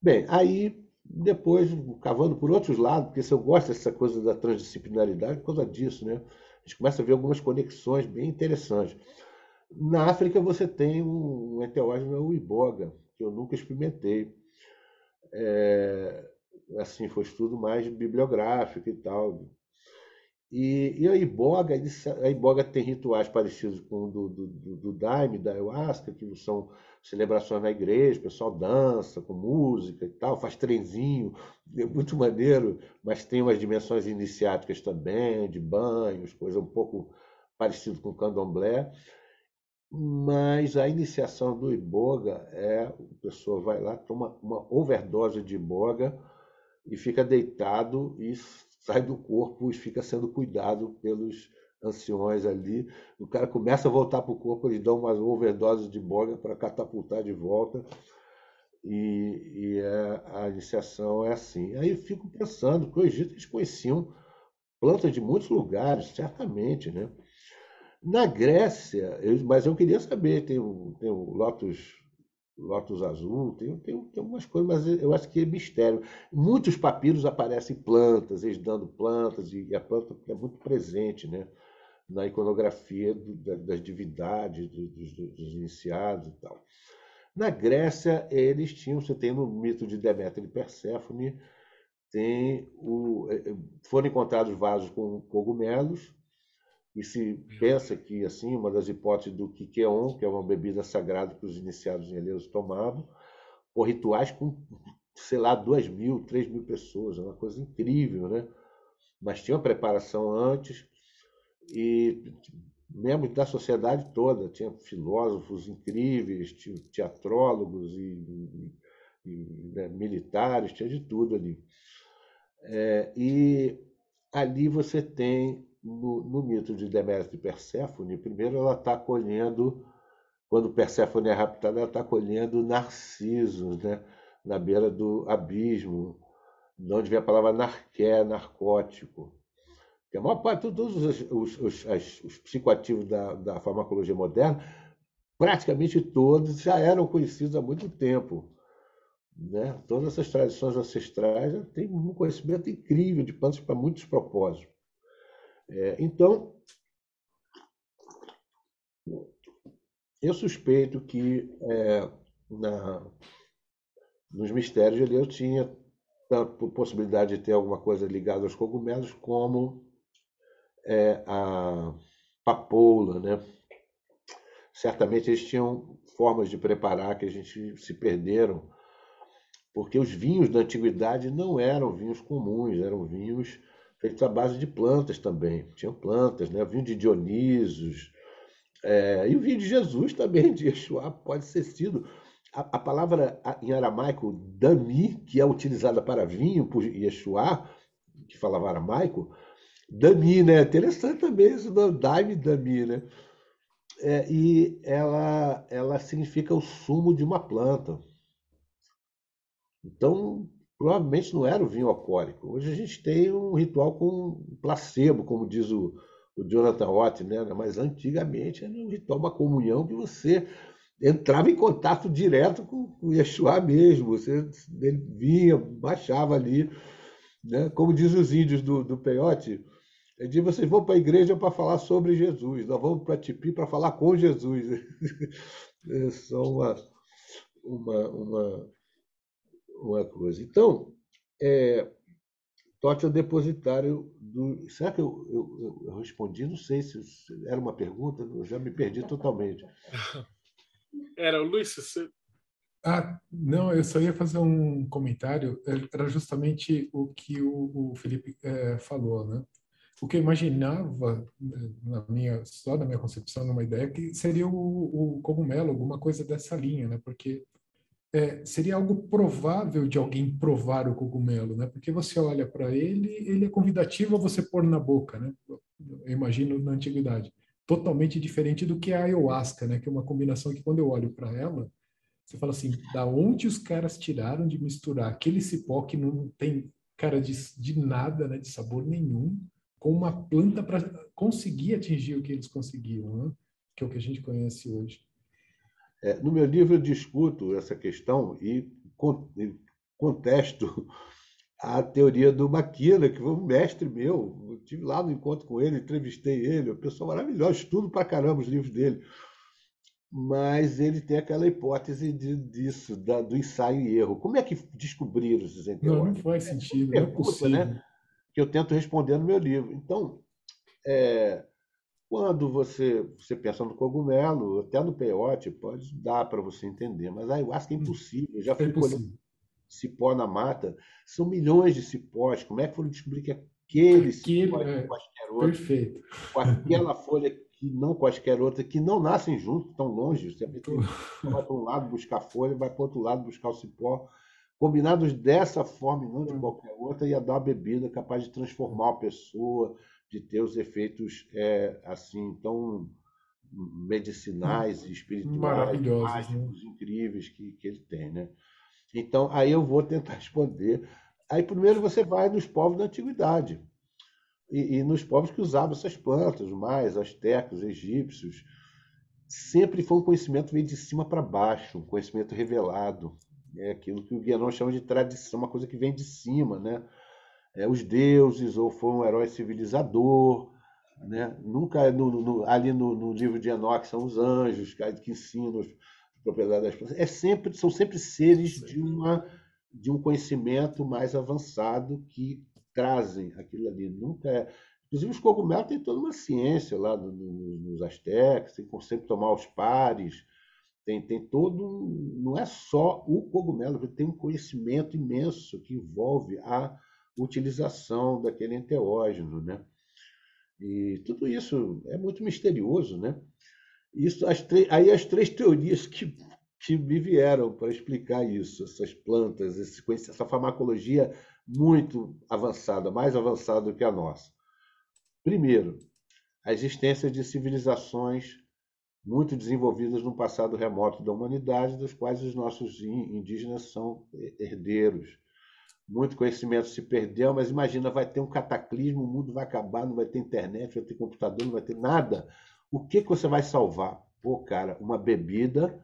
Bem, aí depois, cavando por outros lados, porque se eu gosto dessa coisa da transdisciplinaridade, por causa disso, né? A gente começa a ver algumas conexões bem interessantes. Na África você tem um enteógeno, o iboga, que eu nunca experimentei. É, assim, foi estudo mais bibliográfico e tal. E, e a iboga, a iboga tem rituais parecidos com o do, do, do, do daime, da ayahuasca, que são celebrações na igreja, o pessoal dança com música e tal, faz trenzinho, é muito maneiro, mas tem umas dimensões iniciáticas também, de banhos, coisa um pouco parecido com o candomblé. Mas a iniciação do iboga é a pessoa vai lá, toma uma overdose de iboga e fica deitado e sai do corpo e fica sendo cuidado pelos anciões ali. O cara começa a voltar para o corpo, eles dão umas overdoses de iboga para catapultar de volta. E, e é, a iniciação é assim. Aí eu fico pensando que o Egito eles conheciam plantas de muitos lugares, certamente, né? Na Grécia, eu, mas eu queria saber, tem o, tem o Lotus, Lotus Azul, tem, tem, tem algumas coisas, mas eu acho que é mistério. Muitos papiros aparecem plantas, eles dando plantas, e a planta é muito presente né, na iconografia do, das divindades, dos, dos, iniciados e tal. Na Grécia, eles tinham, você tem no mito de Deméter e Perséfone, tem o, eh, eh, foram encontrados vasos com cogumelos, e se pensa que, assim, uma das hipóteses do Kikeon, que é uma bebida sagrada que os iniciados em Eleus tomavam, por rituais com, sei lá, duas mil, três mil pessoas, é uma coisa incrível, né? Mas tinha uma preparação antes e membros da sociedade toda, tinha filósofos incríveis, tinha teatrólogos e, e, e né, militares, tinha de tudo ali. É, e ali você tem no, no mito de Deméter e Perséfone, primeiro ela está colhendo, quando Perséfone é raptada, ela está colhendo narcisos, né? na beira do abismo, de onde vem a palavra narqué, narcótico. Que a maior parte, todos os, os, os, os psicoativos da, da farmacologia moderna, praticamente todos já eram conhecidos há muito tempo. Né? Todas essas tradições ancestrais têm um conhecimento incrível de plantas para muitos propósitos. É, então, eu suspeito que é, na, nos mistérios ali eu tinha a possibilidade de ter alguma coisa ligada aos cogumelos, como é, a papoula, né? Certamente eles tinham formas de preparar que a gente se perderam, porque os vinhos da antiguidade não eram vinhos comuns, eram vinhos feitos à base de plantas também. Tinham plantas, né? vinho de Dionisos, é, e o vinho de Jesus também, de Yeshua, pode ser sido a, a, palavra em aramaico dami, que é utilizada para vinho por Yeshua, que falava aramaico, dami, né? Interessante também isso, daime dami, né? É, e ela, ela significa o sumo de uma planta. Então, provavelmente não era o vinho alcoólico. Hoje a gente tem um ritual com placebo, como diz o, o Jonathan Watt, né? mas antigamente era um ritual, uma comunhão que você entrava em contato direto com o Yeshua mesmo. Você ele vinha, baixava ali. Né? Como diz os índios do, do Peiote, ele diz, vocês vão para a igreja para falar sobre Jesus, nós vamos para Tipi para falar com Jesus. é só uma, uma, uma, uma coisa. Então, é, Totti é o depositário do. Será que eu, eu, eu, respondi? Não sei se era uma pergunta, eu já me perdi totalmente. Era, Luiz, você. Ah, não, eu só ia fazer um comentário. Era justamente o que o, o Felipe é, falou, né? O que eu imaginava, na minha, só na minha concepção, numa ideia, que seria o, o cogumelo, alguma coisa dessa linha, né? Porque é, seria algo provável de alguém provar o cogumelo, né? Porque você olha para ele, ele é convidativo a você pôr na boca, né? Eu imagino na antiguidade totalmente diferente do que a ayahuasca, né? Que é uma combinação que quando eu olho para ela, você fala assim, da onde os caras tiraram de misturar aquele cipó que não tem cara de, de nada, né? De sabor nenhum, com uma planta para conseguir atingir o que eles conseguiram, né? Que é o que a gente conhece hoje. É, no meu livro eu discuto essa questão e contesto a teoria do Maquina, que foi um mestre meu. Eu tive lá no encontro com ele, entrevistei ele, uma pessoa maravilhosa, estudo para caramba os livros dele. Mas ele tem aquela hipótese de, disso, da, do ensaio e erro. Como é que descobriram esses enteógenos? Não, não faz sentido, é, não é né? Que eu tento responder no meu livro. Então, é, quando você, você pensa no cogumelo, até no peiote, pode dar para você entender, mas a ayahuasca é impossível. Eu já fui é colhendo cipó na mata, são milhões de cipós. Como é que foram descobrir que aquele, cipó é, quaisquer outro, perfeito. com aquela folha que não quaisquer outra, que não nascem juntos, tão longe. Você vai para um lado buscar folha, vai para o outro lado buscar o cipó. Combinados dessa forma e não de hum. qualquer outra, ia dar uma bebida capaz de transformar a pessoa, de ter os efeitos é, assim tão medicinais e espirituais, maravilhosos, né? mágicos, né? incríveis que, que ele tem, né? Então, aí eu vou tentar responder. Aí, primeiro, você vai nos povos da antiguidade. E, e nos povos que usavam essas plantas, mais astecos, egípcios. Sempre foi um conhecimento meio de cima para baixo, um conhecimento revelado. É aquilo que o Guianon chama de tradição, uma coisa que vem de cima, né? É, os deuses, ou foi um herói civilizador, né? Nunca no, no, ali no, no, livro de Enoch são os anjos que ensinam propriedade das plantas, é sempre, são sempre seres de, uma, de um conhecimento mais avançado que trazem aquilo ali. Nunca é... Inclusive, os cogumelos têm toda uma ciência lá no, no, nos astecas, tem sempre tomar os pares, tem, tem todo. Não é só o cogumelo, tem um conhecimento imenso que envolve a utilização daquele enteógeno, né? E tudo isso é muito misterioso, né? Isso, as aí as três teorias que, que me vieram para explicar isso, essas plantas, esse, essa farmacologia muito avançada, mais avançada do que a nossa. Primeiro, a existência de civilizações muito desenvolvidas no passado remoto da humanidade, das quais os nossos indígenas são herdeiros. Muito conhecimento se perdeu, mas imagina, vai ter um cataclismo, o mundo vai acabar, não vai ter internet, vai ter computador, não vai ter nada. O que, que você vai salvar? Pô, cara, uma bebida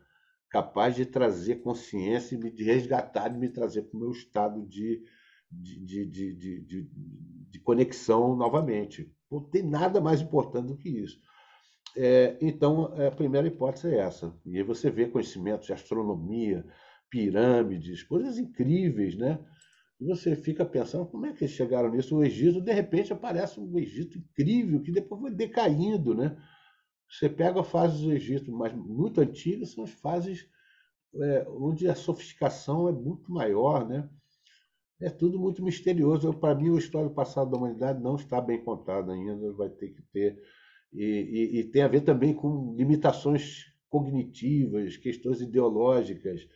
capaz de trazer consciência, de resgatar, de me trazer para o meu estado de, de, de, de, conexão novamente. Não tem nada mais importante do que isso. É, então, a primeira hipótese é essa. E aí você vê conhecimentos de astronomia, pirâmides, coisas incríveis, né? E você fica pensando como é que eles chegaram nisso. O Egito, de repente, aparece um Egito incrível que depois vai decaindo, né? Você pega fases do Egito, mas muito antigas, são as fases é, onde a sofisticação é muito maior, né? É tudo muito misterioso. Para mim, a história do passado da humanidade não está bem contada ainda, vai ter que ter. E, e, e tem a ver também com limitações cognitivas, questões ideológicas,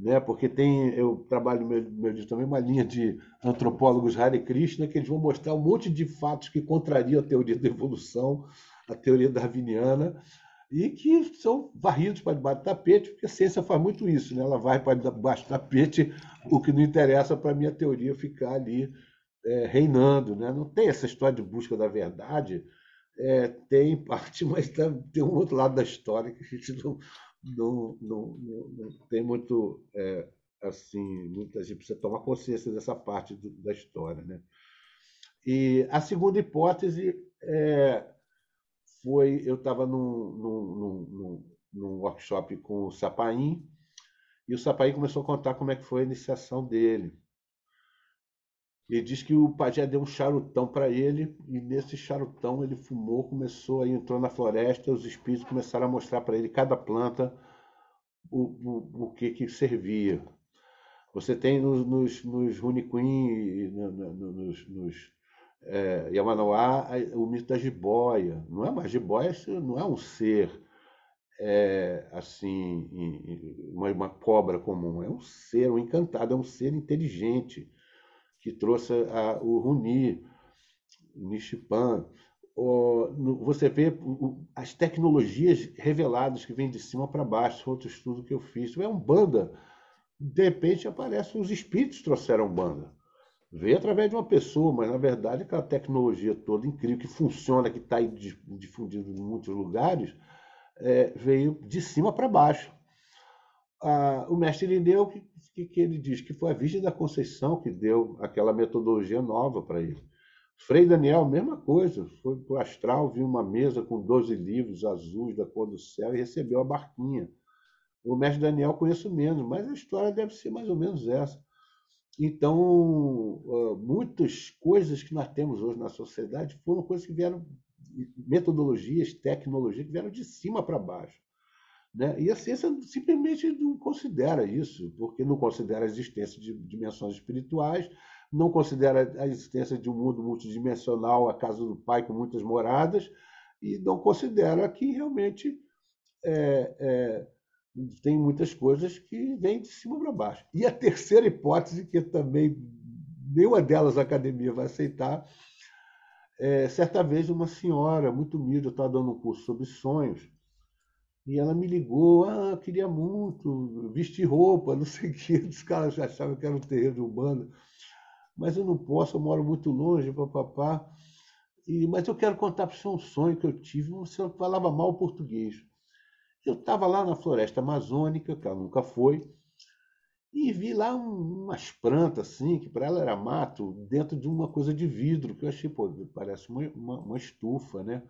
né? porque tem, eu trabalho meu, meu livro também uma linha de antropólogos Hare Krishna que eles vão mostrar um monte de fatos que contrariam a teoria da evolução, a teoria darwiniana, e que são varridos para debaixo do tapete, porque a ciência faz muito isso, né? ela vai para debaixo do tapete, o que não interessa para a minha teoria ficar ali é, reinando. Né? Não tem essa história de busca da verdade, é, tem parte, mas tem um outro lado da história que a gente não, não, não, não, não tem muito, é, assim, muita gente precisa tomar consciência dessa parte do, da história. Né? E a segunda hipótese é, foi, eu estava num, num, num, num, workshop com o Sapaim, e o Sapaim começou a contar como é que foi a iniciação dele. Ele diz que o pajé deu um charutão para ele, e nesse charutão ele fumou, começou, aí entrou na floresta, os espíritos começaram a mostrar para ele cada planta o, o, o que, que servia. Você tem nos, nos, nos Runiquim, nos, nos é, Yamanauá, o mito da jiboia. Não é uma jiboia, não é um ser é, assim, uma, uma, cobra comum, é um ser, um encantado, é um ser inteligente que trouxe a, o Runi, Nishipan. você vê as tecnologias reveladas que vêm de cima para baixo, outro estudo que eu fiz. É um banda. De repente aparecem os espíritos trouxeram banda veio através de uma pessoa, mas na verdade aquela tecnologia toda incrível que funciona, que está difundida em muitos lugares, é, veio de cima para baixo. O mestre Irineu, que, que, que, ele diz que foi a Virgem da Conceição que deu aquela metodologia nova para ele. Frei Daniel, mesma coisa, foi para o astral, viu uma mesa com 12 livros azuis da cor do céu e recebeu a barquinha. O mestre Daniel conheço menos, mas a história deve ser mais ou menos essa. Então, muitas coisas que nós temos hoje na sociedade foram coisas que vieram, metodologias, tecnologias que vieram de cima para baixo. Né? E a ciência simplesmente não considera isso, porque não considera a existência de dimensões espirituais, não considera a existência de um mundo multidimensional, a casa do pai com muitas moradas, e não considera que realmente é, é, tem muitas coisas que vêm de cima para baixo. E a terceira hipótese, que também nenhuma delas a academia vai aceitar, é, certa vez uma senhora muito humilde, eu estava dando um curso sobre sonhos, e ela me ligou, ah, queria muito vestir roupa, não sei o que, os caras achavam que era um terreno Umbanda, mas eu não posso, eu moro muito longe, papapá, e, mas eu quero contar para você um sonho que eu tive, você falava mal português. Eu estava lá na floresta amazônica, que ela nunca foi, e vi lá um, umas plantas assim, que para ela era mato, dentro de uma coisa de vidro, que eu achei, pô, parece uma, uma, uma estufa, né?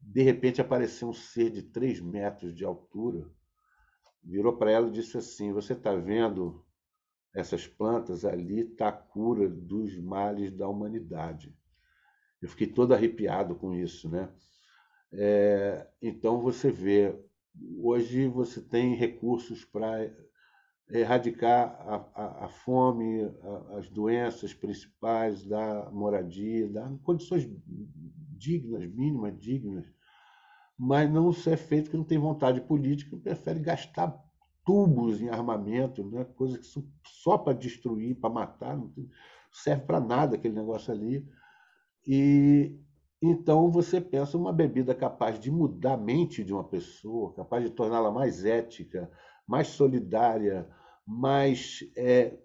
De repente apareceu um ser de 3 metros de altura, virou para ela e disse assim: Você está vendo essas plantas? Ali está a cura dos males da humanidade. Eu fiquei todo arrepiado com isso, né? É, então você vê Hoje você tem recursos para erradicar a, a, a fome, a, as doenças principais, da moradia, dar condições dignas, mínimas, dignas, mas não se é feito porque não tem vontade política, prefere gastar tubos em armamento, né? coisas que só para destruir, para matar, não serve para nada aquele negócio ali. E Então você pensa uma bebida capaz de mudar a mente de uma pessoa, capaz de torná-la mais ética, mais solidária, mais é,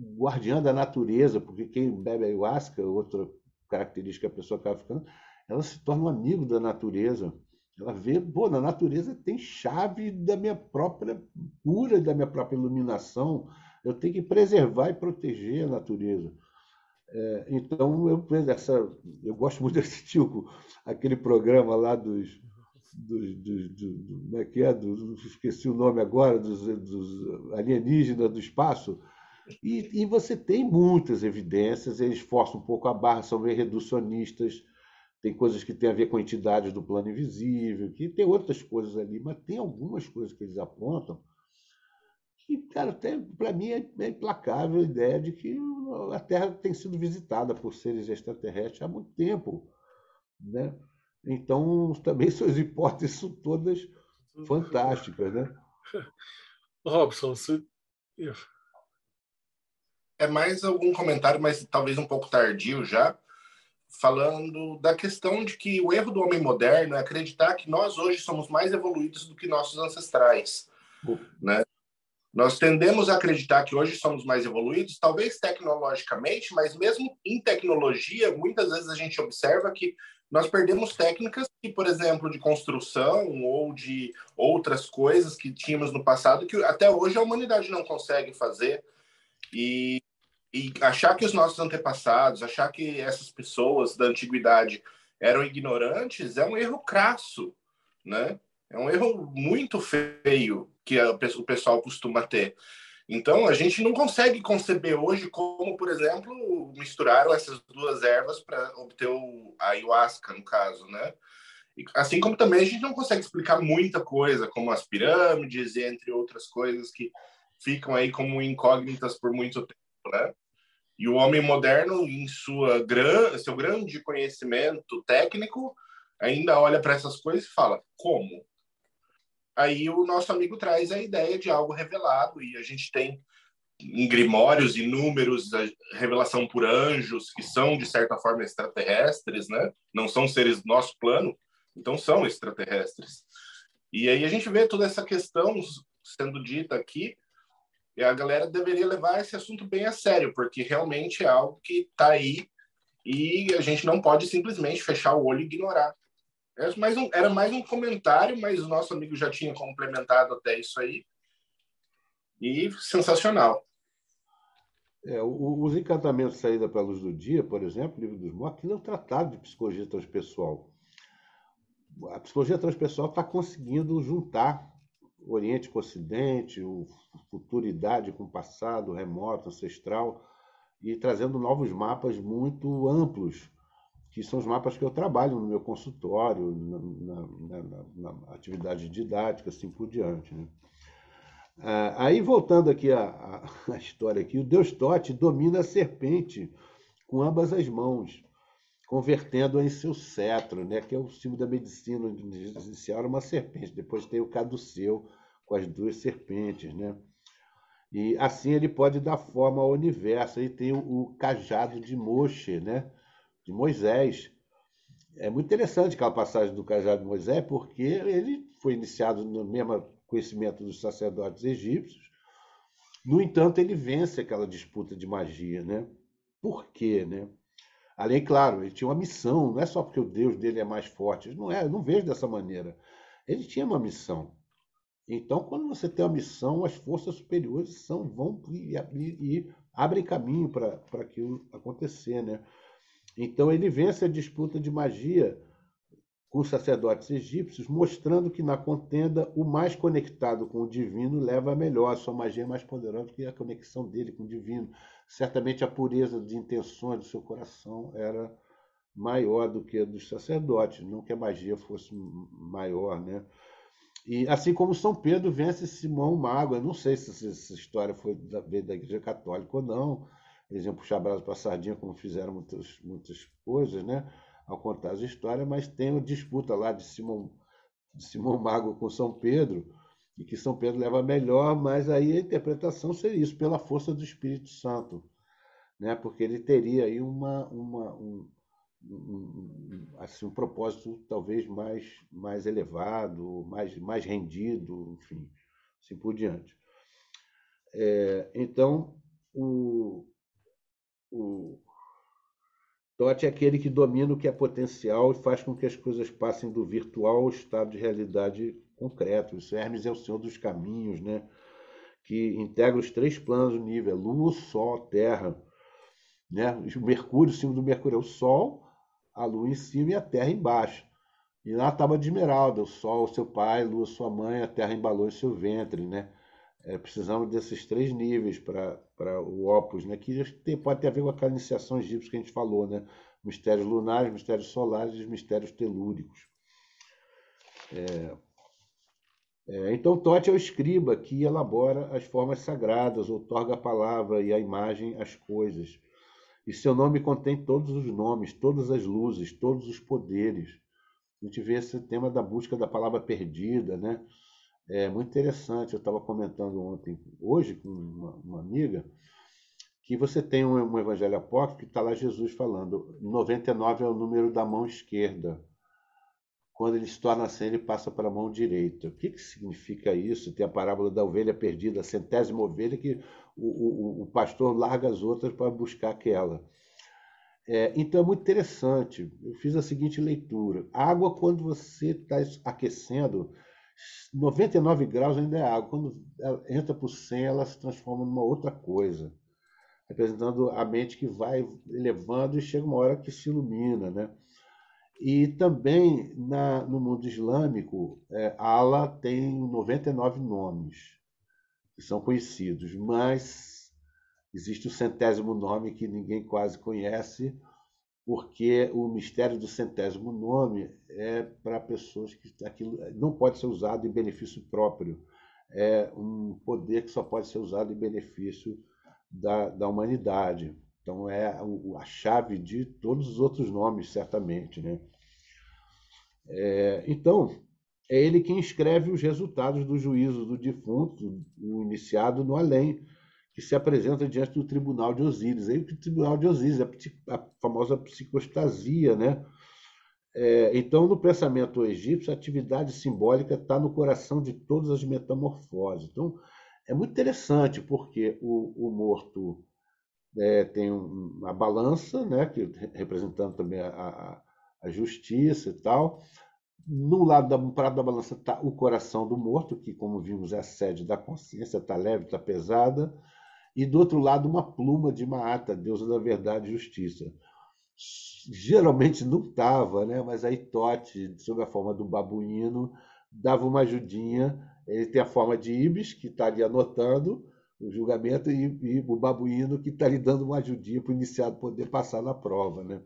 guardiã da natureza, porque quem bebe ayahuasca, outra característica que a pessoa acaba ficando, ela se torna um amigo da natureza. Ela vê, pô, na natureza tem chave da minha própria cura, da minha própria iluminação. Eu tenho que preservar e proteger a natureza. É, então, eu, essa, eu gosto muito desse tipo, aquele programa lá dos. dos, dos do, como é que é? Dos, esqueci o nome agora, dos, dos alienígenas do espaço. E, e, você tem muitas evidências, eles forçam um pouco a barra, são meio reducionistas, tem coisas que têm a ver com entidades do plano invisível, que tem outras coisas ali, mas tem algumas coisas que eles apontam que, cara, para mim é, é implacável a ideia de que a Terra tem sido visitada por seres extraterrestres há muito tempo, né? Então, também suas hipóteses são todas fantásticas, né? Robson, você... É mais algum comentário, mas talvez um pouco tardio já, falando da questão de que o erro do homem moderno é acreditar que nós hoje somos mais evoluídos do que nossos ancestrais, né? Nós tendemos a acreditar que hoje somos mais evoluídos, talvez tecnologicamente, mas mesmo em tecnologia, muitas vezes a gente observa que nós perdemos técnicas que, por exemplo, de construção ou de outras coisas que tínhamos no passado que até hoje a humanidade não consegue fazer. E, e achar que os nossos antepassados, achar que essas pessoas da antiguidade eram ignorantes é um erro crasso, né? É um erro muito feio que o pessoal costuma ter. Então, a gente não consegue conceber hoje como, por exemplo, misturaram essas duas ervas para obter o, a ayahuasca, no caso, né? Assim como também a gente não consegue explicar muita coisa, como as pirâmides e entre outras coisas que ficam aí como incógnitas por muito tempo, né? E o homem moderno, em sua gran, seu grande conhecimento técnico, ainda olha para essas coisas e fala: como? Aí o nosso amigo traz a ideia de algo revelado e a gente tem em grimórios inúmeros a revelação por anjos que são de certa forma extraterrestres, né? Não são seres do nosso plano, então são extraterrestres. E aí a gente vê toda essa questão sendo dita aqui e a galera deveria levar esse assunto bem a sério, porque realmente é algo que está aí e a gente não pode simplesmente fechar o olho e ignorar. Era mais um, era mais um comentário, mas o nosso amigo já tinha complementado até isso aí. E sensacional. É, os encantamentos saída para a luz do dia, por exemplo, livro dos mortos, aquilo é um tratado de psicologia transpessoal. A psicologia transpessoal está conseguindo juntar o Oriente com o Ocidente, o futuridade com o passado, remoto, ancestral, e trazendo novos mapas muito amplos que são os mapas que eu trabalho no meu consultório, na, na, na, na atividade didática, assim por diante. Né? Ah, aí, voltando aqui à, história aqui, o Deus Tote domina a serpente com ambas as mãos, convertendo-a em seu cetro, né? que é o símbolo da medicina inicial, uma serpente. Depois tem o caduceu com as duas serpentes. Né? E assim ele pode dar forma ao universo. Aí tem o, o cajado de Moshe, né? de Moisés. É muito interessante aquela passagem do cajado de Moisés, porque ele foi iniciado no mesmo conhecimento dos sacerdotes egípcios. No entanto, ele vence aquela disputa de magia, né? Por quê, né? Além, claro, ele tinha uma missão, não é só porque o Deus dele é mais forte, não é, não vejo dessa maneira. Ele tinha uma missão. Então, quando você tem uma missão, as forças superiores são, vão e, e, e abrem caminho para aquilo acontecer, né? Então ele vence a disputa de magia com os sacerdotes egípcios, mostrando que na contenda o mais conectado com o divino leva a melhor, a sua magia é mais poderosa que a conexão dele com o divino. Certamente a pureza de intenções do seu coração era maior do que a dos sacerdotes, não que a magia fosse maior, né? E assim como São Pedro vence Simão Mago, eu não sei se essa história foi da, veio da Igreja Católica ou não, eles iam puxar brasa para sardinha, como fizeram muitas, muitas coisas, né? Ao contar as histórias, mas tem uma disputa lá de Simão, de Simão Mago com São Pedro, e que São Pedro leva melhor, mas aí a interpretação seria isso, pela força do Espírito Santo, né? Porque ele teria aí uma, uma um, um, assim, um propósito talvez mais, mais elevado, mais, mais rendido, enfim, assim por diante. É, então, o, o Tote é aquele que domina o que é potencial e faz com que as coisas passem do virtual ao estado de realidade concreto. Isso Hermes é o senhor dos caminhos, né? que integra os três planos do nível, Lua, Sol, Terra. Né? O Mercúrio, o símbolo do Mercúrio é o Sol, a Lua em cima e a Terra embaixo. E lá estava de esmeralda, o Sol, seu pai, a Lua, sua mãe, a Terra embalou em seu ventre. Né? É, precisamos desses três níveis para o Opus, né? que tem, pode ter a ver com aquela iniciação egípcia que a gente falou, né? mistérios lunares, mistérios solares e mistérios telúricos. É, é, então, Tote é o escriba que elabora as formas sagradas, outorga a palavra e a imagem às coisas. E seu nome contém todos os nomes, todas as luzes, todos os poderes. A gente vê esse tema da busca da palavra perdida, né? É muito interessante. Eu estava comentando ontem, hoje, com uma, uma, amiga, que você tem um, um evangelho apócrifo que está lá Jesus falando: 99 é o número da mão esquerda. Quando ele se torna assim, ele passa para a mão direita. O que, que significa isso? Tem a parábola da ovelha perdida, a centésima ovelha, que o, o, o pastor larga as outras para buscar aquela. É, então é muito interessante. Eu fiz a seguinte leitura: a água, quando você está aquecendo, 99 graus ainda é água. Quando entra para o 100, ela se transforma numa outra coisa, representando a mente que vai elevando e chega uma hora que se ilumina. Né? E também na, no mundo islâmico, é, Allah tem 99 nomes que são conhecidos, mas existe o centésimo nome que ninguém quase conhece, porque o mistério do centésimo nome é para pessoas que aquilo não pode ser usado em benefício próprio. É um poder que só pode ser usado em benefício da, da humanidade. Então é a chave de todos os outros nomes, certamente. Né? É, então, é ele quem escreve os resultados do juízo do defunto, o iniciado no além, que se apresenta diante do tribunal de Osíris. Aí o tribunal de Osíris, a, a famosa psicostasia, né? É, então, no pensamento egípcio, a atividade simbólica está no coração de todas as metamorfoses. Então, é muito interessante, porque o, o morto é, tem uma balança, né, que, representando também a, a, a justiça e tal. No lado da, prato da balança está o coração do morto, que, como vimos, é a sede da consciência, está leve, está pesada e do outro lado uma pluma de Maata, deusa da verdade e justiça. Geralmente não estava, né? mas aí Tote, sob a forma do babuíno, dava uma ajudinha. Ele tem a forma de Ibis, que está ali anotando o julgamento, e, e o babuíno, que está ali dando uma ajudinha para o iniciado poder passar na prova. Né?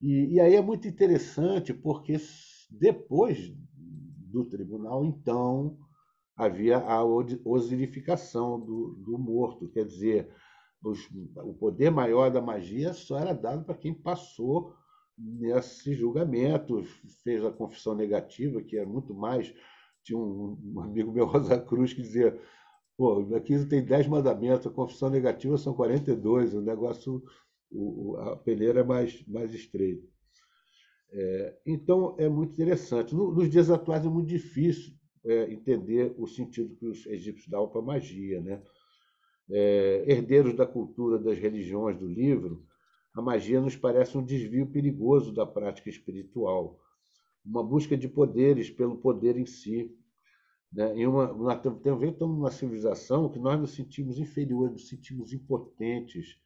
E, e aí é muito interessante, porque depois do tribunal, então, havia a osirificação do, do morto, quer dizer, os, o poder maior da magia só era dado para quem passou nesse julgamento, fez a confissão negativa, que era muito mais. Tinha um, um amigo meu, Rosa Cruz, que dizia: pô, aqui tem 10 mandamentos, a confissão negativa são 42, o negócio, o, a peneira é mais, mais estreita. É, então, é muito interessante. No, nos dias atuais é muito difícil é, entender o sentido que os egípcios davam para a magia. Né? É, herdeiros da cultura das religiões do livro, a magia nos parece um desvio perigoso da prática espiritual, uma busca de poderes pelo poder em si. Né? Em uma, a ver estamos civilização que nós nos sentimos inferiores, nos sentimos impotentes,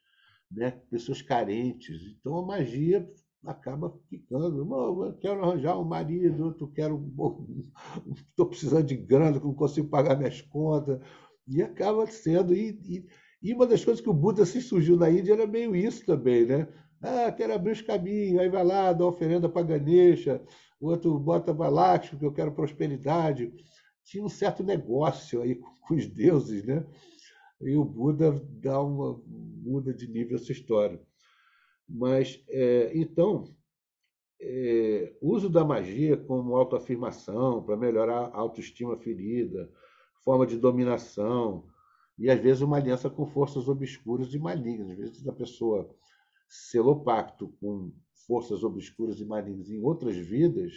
né? pessoas carentes. Então a magia acaba ficando. Eu quero arranjar um marido, outro quero. Estou precisando de grana, não consigo pagar minhas contas. E acaba sendo. E, e, e, uma das coisas que o Buda se surgiu na Índia era meio isso também, né? Ah, quero abrir os caminhos, aí vai lá, dá oferenda para Ganesha, o outro bota Balakshmi, porque eu quero prosperidade. Tinha um certo negócio aí com os deuses, né? E o Buda dá uma muda de nível essa história. Mas, é, então, é, uso da magia como autoafirmação para melhorar a autoestima ferida, forma de dominação, e às vezes uma aliança com forças obscuras e malignas. Às vezes a pessoa selou pacto com forças obscuras e malignas em outras vidas,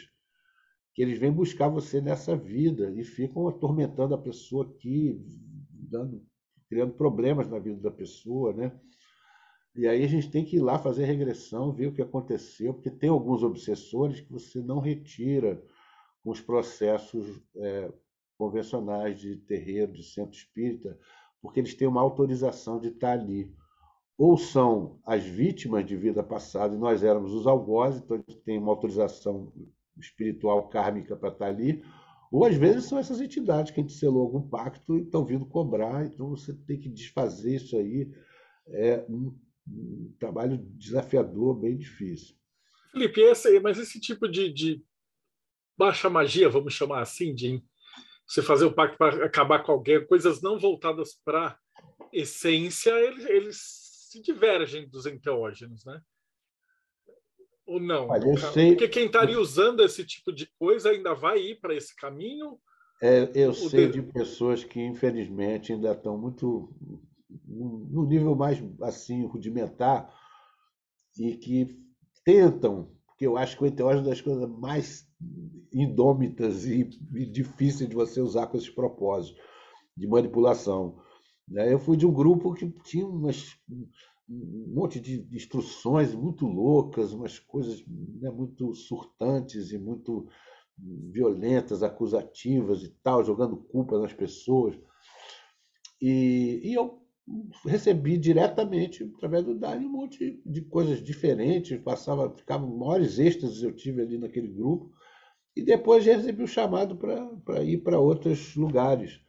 que eles vêm buscar você nessa vida e ficam atormentando a pessoa aqui, dando, criando problemas na vida da pessoa, né? E aí a gente tem que ir lá fazer regressão, ver o que aconteceu, porque tem alguns obsessores que você não retira com os processos é, convencionais de terreiro, de centro espírita, porque eles têm uma autorização de estar ali. Ou são as vítimas de vida passada, e nós éramos os algozes, então gente tem uma autorização espiritual kármica para estar ali, ou às vezes são essas entidades que a gente selou algum pacto e estão vindo cobrar, então você tem que desfazer isso aí. É um, um trabalho desafiador, bem difícil. Felipe, esse, mas esse tipo de, de, baixa magia, vamos chamar assim, de você fazer o pacto para acabar com alguém, coisas não voltadas para essência, eles, eles se divergem dos enteógenos, né? Ou não? Olha, sei... Porque quem estaria usando esse tipo de coisa ainda vai ir para esse caminho? É, eu sei de... de pessoas que, infelizmente, ainda estão muito no nível mais assim rudimentar e que tentam, porque eu acho que o enteógeno é uma das coisas mais indômitas e, e difíceis de você usar com esses propósitos de manipulação. Né? Eu fui de um grupo que tinha umas um monte de instruções muito loucas, umas coisas né, muito surtantes e muito violentas, acusativas e tal, jogando culpa nas pessoas. E, e eu recebi diretamente através do Dani um monte de coisas diferentes, passava, ficava maiores êxtases eu tive ali naquele grupo. E depois recebi o chamado para ir para outros lugares.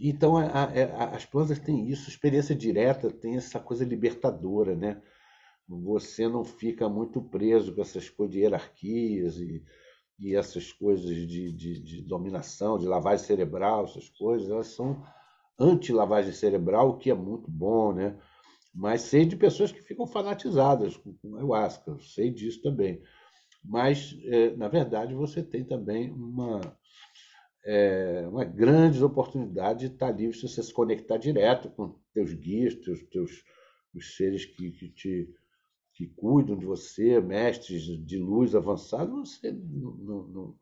Então, a, a, as plantas têm isso, experiência direta tem essa coisa libertadora, né? Você não fica muito preso com essas coisas de hierarquias e, e essas coisas de, de, de dominação, de lavagem cerebral, essas coisas, elas são anti-lavagem cerebral, o que é muito bom, né? Mas sei de pessoas que ficam fanatizadas com, com ayahuasca, sei disso também. Mas, é, na verdade, você tem também uma, é, uma grande oportunidade de estar livre se você se conectar direto com teus guias, teus, teus os seres que, que te que cuidam de você, mestres de luz avançados, você não, não, não,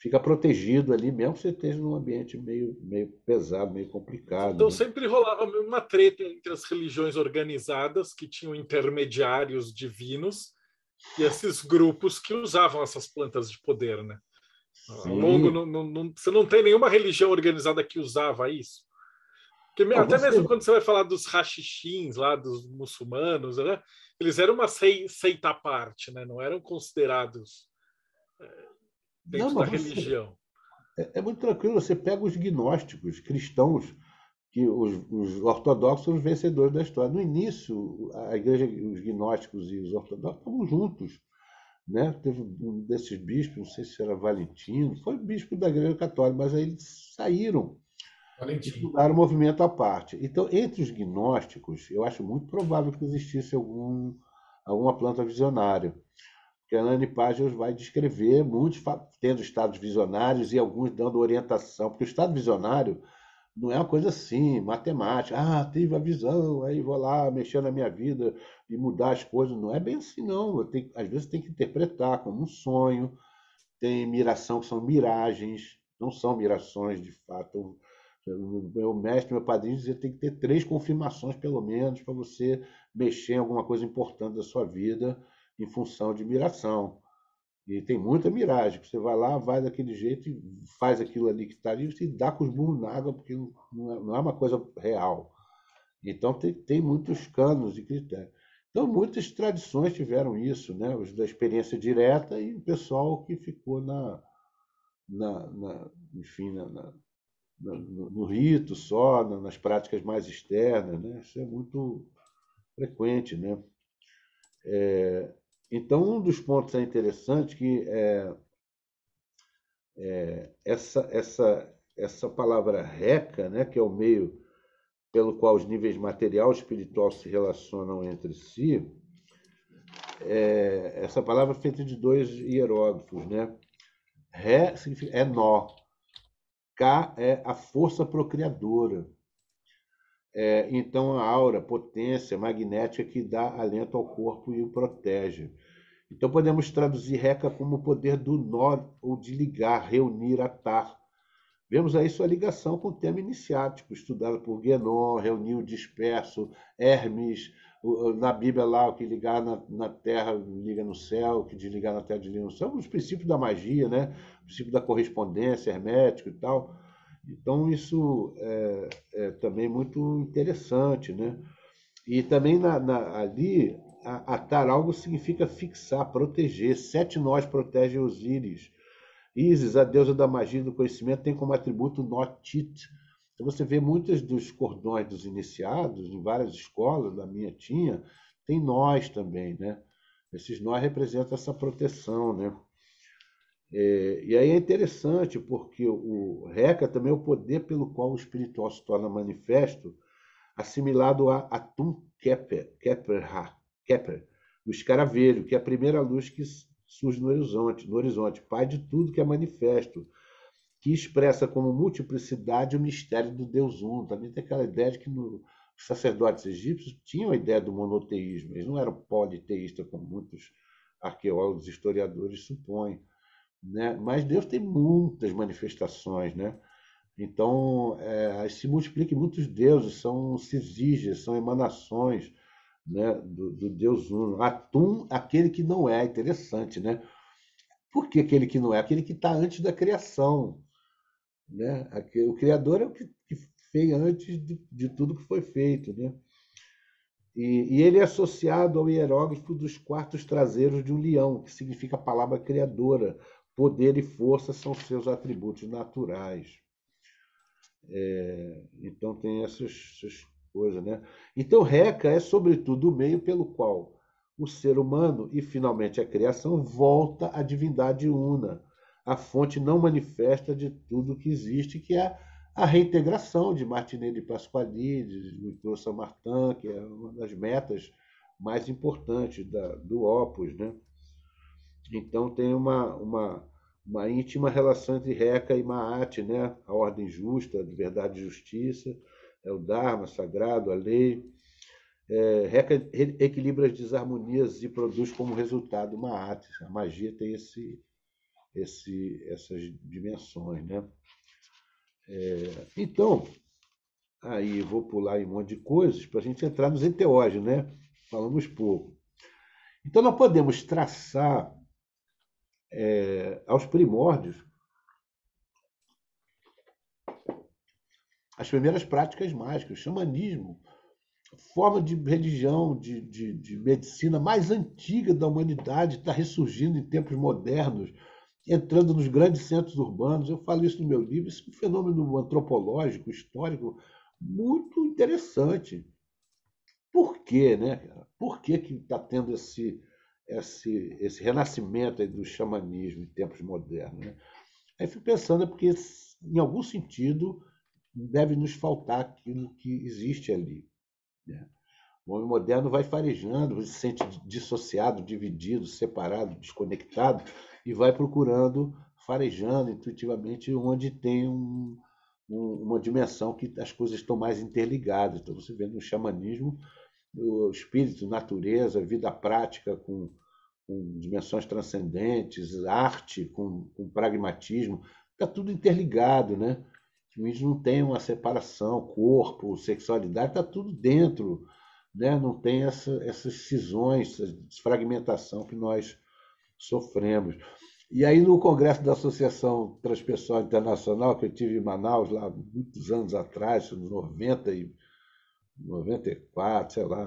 fica protegido ali, mesmo que você esteja num ambiente meio, meio pesado, meio complicado. Então né? sempre rolava uma treta entre as religiões organizadas, que tinham intermediários divinos, e esses grupos que usavam essas plantas de poder, né? Ao longo, não, não, você não tem nenhuma religião organizada que usava isso. Porque não, até você... mesmo quando você vai falar dos rachixins lá, dos muçulmanos, né? eles eram uma seita à parte, né? não eram considerados é, dentro da você... religião. É, é, muito tranquilo, você pega os gnósticos cristãos, que os, os, ortodoxos são os vencedores da história. No início, a igreja, os gnósticos e os ortodoxos estavam juntos. Né? Teve um desses bispos, não sei se era Valentino, foi bispo da Igreja Católica, mas aí eles saíram Valentino. e fundaram um movimento à parte. Então, entre os gnósticos, eu acho muito provável que existisse algum, alguma planta visionária. Porque a Anne Pages vai descrever muitos tendo estados visionários e alguns dando orientação, porque o estado visionário não é uma coisa assim, matemática. Ah, tive a visão, aí vou lá mexer na minha vida e mudar as coisas. Não é bem assim, não. Tenho, às vezes tem que interpretar como um sonho. Tem miração que são miragens, não são mirações de fato. Meu mestre, meu padrinho dizia que tem que ter três confirmações, pelo menos, para você mexer em alguma coisa importante da sua vida em função de miração. E tem muita miragem. Você vai lá, vai daquele jeito e faz aquilo ali que está ali e dá com os burros na água, porque não é, não é uma coisa real. Então tem, tem muitos canos e critérios. Então muitas tradições tiveram isso, né? Os da experiência direta e o pessoal que ficou na, na, na enfim, na, na no, no, rito só, nas práticas mais externas, né? Isso é muito frequente, né? É, então, um dos pontos é interessante que é, é, essa, essa, essa palavra reca, né, que é o meio pelo qual os níveis material e espiritual se relacionam entre si, é, essa palavra é feita de dois hieróglifos. Né? Ré significa, é nó. K é a força procriadora. É, então, a aura, potência magnética que dá alento ao corpo e o protege. Então, podemos traduzir Reca como o poder do nó ou de ligar, reunir, atar. Vemos aí sua ligação com o tema iniciático, estudado por Guénon, reuniu o disperso, Hermes, na Bíblia lá, o que ligar na, na, terra liga no céu, o que desligar na terra desliga no céu, os princípios da magia, né? o princípio da correspondência hermético e tal. Então, isso é, é também muito interessante. Né? E também na, na, ali, atar algo significa fixar, proteger. Sete nós protegem Osíris. Isis, a deusa da magia e do conhecimento, tem como atributo Notit, então, você vê muitos dos cordões dos iniciados, em várias escolas, da minha tinha, tem nós também, né? Esses nós representam essa proteção, né? É, e aí é interessante, porque o Reca também é o poder pelo qual o espiritual se torna manifesto, assimilado a Atum Keper, Keper, Keper do escaravelho, que é a primeira luz que surge no horizonte, no horizonte, pai de tudo que é manifesto, que expressa como multiplicidade o mistério do Deus Uno. Também tem aquela ideia de que no, os sacerdotes egípcios tinham a ideia do monoteísmo, eles não eram politeístas, como muitos arqueólogos e historiadores supõem. Né? Mas Deus tem muitas manifestações. Né? Então, é, se multiplica muitos deuses, são cisígias, são emanações né, do, do Deus Uno. Atum, aquele que não é, interessante, né? Por que aquele que não é? Aquele que está antes da criação. Né? O Criador é o que, que fez antes de, de, tudo que foi feito. Né? E, e, ele é associado ao hieróglifo dos quartos traseiros de um leão, que significa a palavra criadora. Poder e força são seus atributos naturais. É, então tem essas, essas coisas. Né? Então, Reca é, sobretudo, o meio pelo qual o ser humano e, finalmente, a criação volta à divindade una a fonte não manifesta de tudo que existe, que é a reintegração de Martinet de Pasquali, de Nicolau Saint-Martin, que é uma das metas mais importantes da, do Opus. Né? Então tem uma, uma, uma íntima relação entre Reca e Maat, né? a ordem justa, de verdade e justiça, é o Dharma sagrado, a lei. É, equilibra as desarmonias e produz como resultado Maat. A magia tem esse, esse, essas dimensões. Né? É, então, aí vou pular em um monte de coisas para a gente entrar nos enteógenos, né? Falamos pouco. Então, nós podemos traçar é, aos primórdios as primeiras práticas mágicas, o xamanismo, forma de religião, de, de, de medicina mais antiga da humanidade, está ressurgindo em tempos modernos entrando nos grandes centros urbanos. Eu falo isso no meu livro, isso é um fenômeno antropológico, histórico, muito interessante. Por quê, né? Por que está tendo esse, esse, esse renascimento do xamanismo em tempos modernos? Né? Aí fico pensando, é porque, em algum sentido, deve nos faltar aquilo que existe ali. Né? O homem moderno vai farejando, se sente dissociado, dividido, separado, desconectado, e vai procurando, farejando intuitivamente onde tem um, um, uma dimensão que as coisas estão mais interligadas. Então você vê no xamanismo o espírito, natureza, vida prática com, com dimensões transcendentes, arte com, com pragmatismo, está tudo interligado, né? Índio não tem uma separação, corpo, sexualidade, está tudo dentro, né? não tem essa, essas cisões, essa desfragmentação que nós sofremos. E aí, no congresso da Associação Transpessoal Internacional, que eu tive em Manaus, lá muitos anos atrás, 90 e 94, sei lá,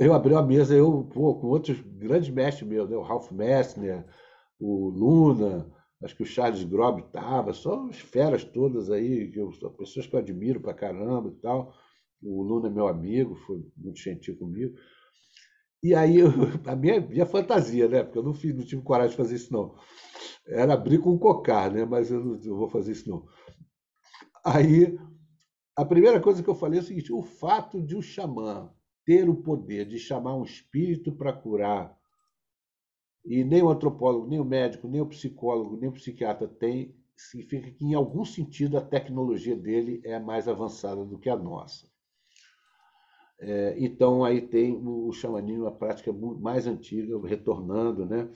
eu abri a mesa eu, pô, com outros grandes mestres meus, né? o Ralph Messner, o Luna, acho que o Charles Grob estava, só as feras todas aí, que eu, pessoas que eu admiro pra caramba e tal. O Luna é meu amigo, foi muito gentil comigo. E aí, eu, a minha, minha fantasia, né? Porque eu não, fiz, não tive coragem de fazer isso, não. Era abrir com um cocar, né? Mas eu não eu vou fazer isso, não. Aí, a primeira coisa que eu falei é o seguinte: o fato de o xamã ter o poder de chamar um espírito para curar, e nem o antropólogo, nem o médico, nem o psicólogo, nem o psiquiatra tem, significa que, em algum sentido, a tecnologia dele é mais avançada do que a nossa. É, então, aí tem o xamanismo, a prática mais antiga, retornando, né?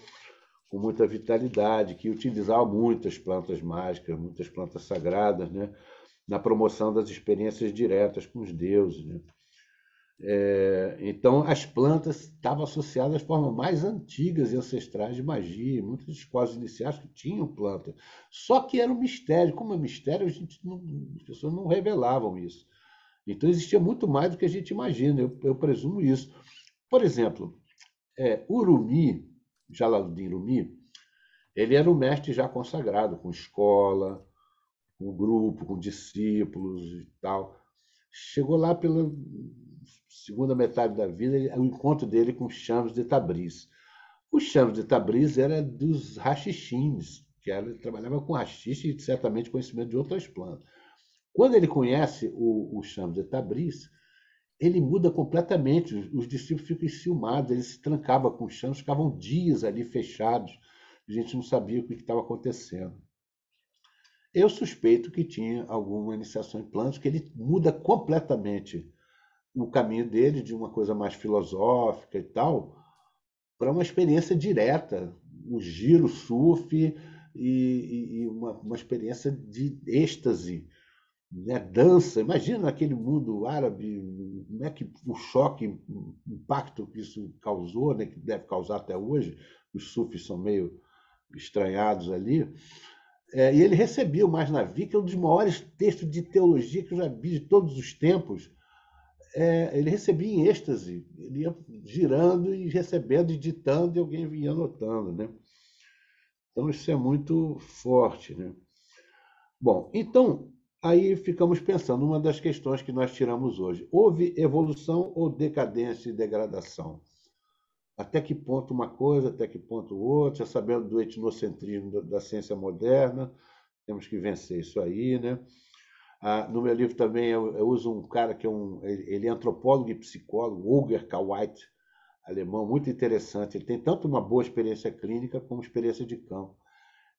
com muita vitalidade, que utilizava muitas plantas mágicas, muitas plantas sagradas, né? na promoção das experiências diretas com os deuses. Né? É, então, as plantas estavam associadas às formas mais antigas e ancestrais de magia. Muitas escolas iniciais que tinham planta. Só que era um mistério. Como é mistério, a gente não, as pessoas não revelavam isso. Então, existia muito mais do que a gente imagina. Eu, eu presumo isso. Por exemplo, é, Urumi, Jalaluddin Rumi, ele era um mestre já consagrado, com escola, com grupo, com discípulos e tal. Chegou lá pela segunda metade da vida, o encontro dele com Chaves de Tabriz. O Chaves de Tabriz era dos rachixins, que ele trabalhava com rachixe e certamente conhecimento de outras plantas. Quando ele conhece o, o Chaves de Tabriz, ele muda completamente. Os, discípulos ficam enciumados, ele se trancava com o Chaves, ficavam dias ali fechados. A gente não sabia o que estava acontecendo. Eu suspeito que tinha alguma iniciação em plantas, que ele muda completamente o caminho dele de uma coisa mais filosófica e tal, para uma experiência direta, o giro, surf e, e, uma, uma, experiência de êxtase, né? dança. Imagina aquele mundo árabe, como é que o choque, o impacto que isso causou, né? que deve causar até hoje, os sufis são meio estranhados ali. É, e ele recebia o Mais Navi, que é um dos maiores textos de teologia que eu já vi de todos os tempos, é, ele recebia em êxtase, ele ia girando e recebendo, editando, e alguém vinha anotando, né? Então isso é muito forte, né? Bom, então aí ficamos pensando uma das questões que nós tiramos hoje: houve evolução ou decadência e degradação? Até que ponto uma coisa, até que ponto outra, sabendo do etnocentrismo da ciência moderna, temos que vencer isso aí, né? Ah, no meu livro também eu, eu, uso um cara que é um, ele é antropólogo e psicólogo, Holger Kawait, alemão, muito interessante. Ele tem tanto uma boa experiência clínica como experiência de campo.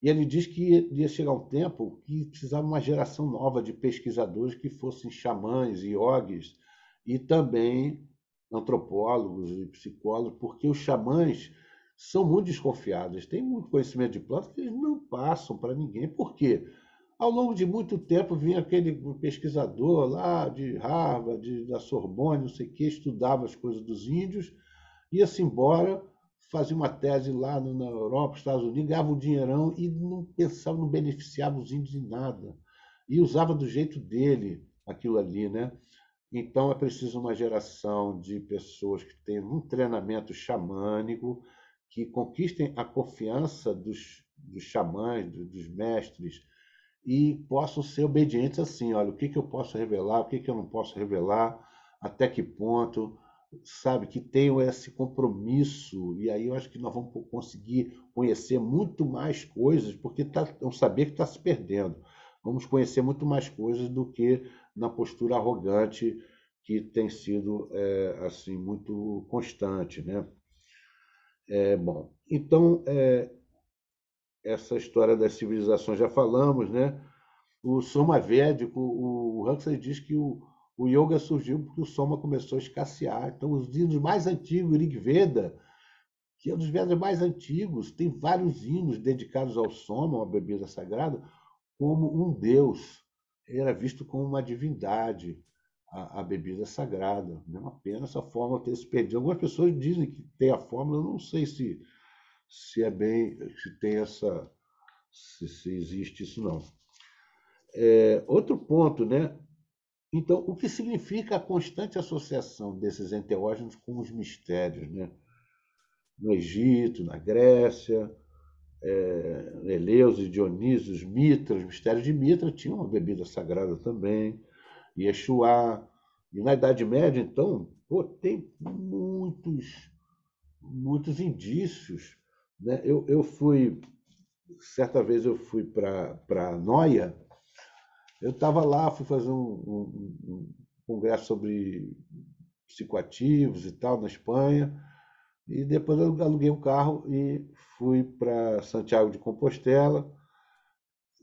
E ele diz que ia chegar um tempo que precisava uma geração nova de pesquisadores que fossem xamãs, iogues e também antropólogos e psicólogos, porque os xamãs são muito desconfiados, têm muito conhecimento de plantas que eles não passam para ninguém. Por quê? Ao longo de muito tempo vinha aquele pesquisador lá de Harvard, de, da Sorbonne, não sei o que, estudava as coisas dos índios, ia-se embora, fazia uma tese lá na Europa, Estados Unidos, ganhava um dinheirão e não pensava, não beneficiava os índios em nada. E usava do jeito dele aquilo ali, né? Então é preciso uma geração de pessoas que tenham um treinamento xamânico, que conquistem a confiança dos, dos xamãs, dos mestres, e possam ser obedientes assim, olha, o que, que eu posso revelar, o que, que eu não posso revelar, até que ponto, sabe, que tenham esse compromisso, e aí eu acho que nós vamos conseguir conhecer muito mais coisas, porque tá, é um saber que está se perdendo. Vamos conhecer muito mais coisas do que na postura arrogante que tem sido é, assim muito constante, né? É, bom, então é, essa história das civilizações já falamos, né? O Soma Védico, o Huxley diz que o, o yoga surgiu porque o Soma começou a escassear. Então, os hinos mais antigos, o Rig Veda, que é um dos Vedas mais antigos, tem vários hinos dedicados ao Soma, uma bebida sagrada, como um deus. Era visto como uma divindade, a, a bebida sagrada. É uma pena essa fórmula ter se perdido. Algumas pessoas dizem que tem a fórmula, eu não sei se se é bem, se tem essa, se, se existe isso não. É, outro ponto, né? Então, o que significa a constante associação desses enteógenos com os mistérios, né? No Egito, na Grécia, é, Eleus e Dionísio, os Mitras, os mistérios de Mitra tinham uma bebida sagrada também, Yeshua. E na Idade Média, então, pô, tem muitos, muitos indícios né? Eu, eu fui, certa vez eu fui para Noia, eu estava lá, fui fazer um, um, um, congresso sobre psicoativos e tal na Espanha, e depois eu aluguei um carro e fui para Santiago de Compostela.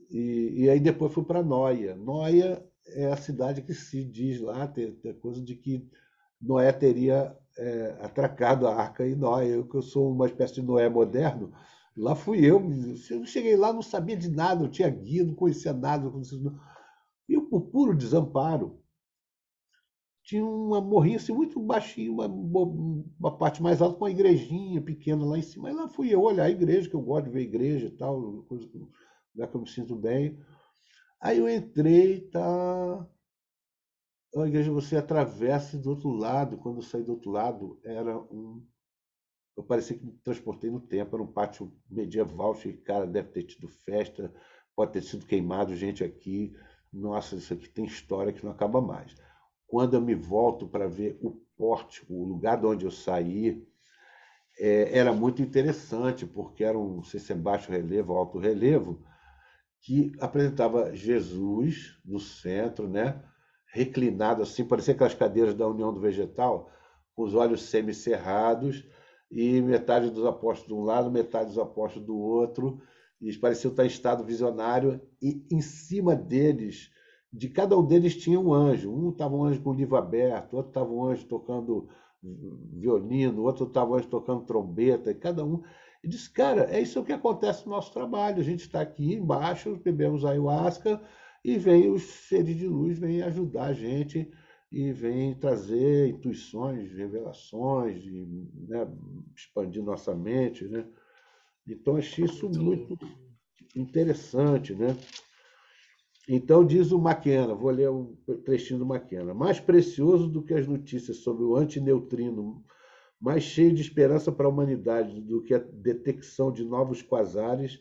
E, e aí depois fui para Noia. Noia é a cidade que se diz lá, tem, tem coisa de que Noé teria é, atracado a arca em Noé. Eu que eu sou uma espécie de Noé moderno, lá fui eu. Eu cheguei lá, não sabia de nada, não tinha guia, não conhecia nada. Não conhecia... E eu, por puro desamparo, tinha uma morrinha assim, muito baixinha, uma, uma parte mais alta, com uma igrejinha pequena lá em cima. Aí lá fui eu olhar a igreja, que eu gosto de ver igreja e tal, coisa que, lugar que eu me sinto bem. Aí eu entrei, tá. A igreja você atravessa do outro lado. Quando eu saí do outro lado, era um. Eu parecia que me transportei no tempo. Era um pátio medieval, cheio cara, deve ter tido festa, pode ter sido queimado gente aqui. Nossa, isso aqui tem história que não acaba mais. Quando eu me volto para ver o pórtico, o lugar de onde eu saí, é, era muito interessante, porque era um, não sei se é baixo relevo ou alto relevo, que apresentava Jesus no centro, né? Reclinado assim, parecia aquelas cadeiras da União do Vegetal, com os olhos semicerrados, e metade dos apóstolos de um lado, metade dos apóstolos do outro, e eles pareciam estar em estado visionário, e em cima deles, de cada um deles tinha um anjo. Um estava um anjo com o livro aberto, outro estava um anjo tocando violino, outro estava um anjo tocando trombeta, e cada um. E disse, cara, é isso que acontece no nosso trabalho. A gente está aqui embaixo, bebemos ayahuasca, e vem os seres de luz, vêm ajudar a gente e vem trazer intuições, revelações, e, né, expandir nossa mente, né? Então achei isso muito interessante, né? Então diz o Maquena, vou ler um trechinho do Maquena, mais precioso do que as notícias sobre o antineutrino, mais cheio de esperança para a humanidade do que a detecção de novos quasares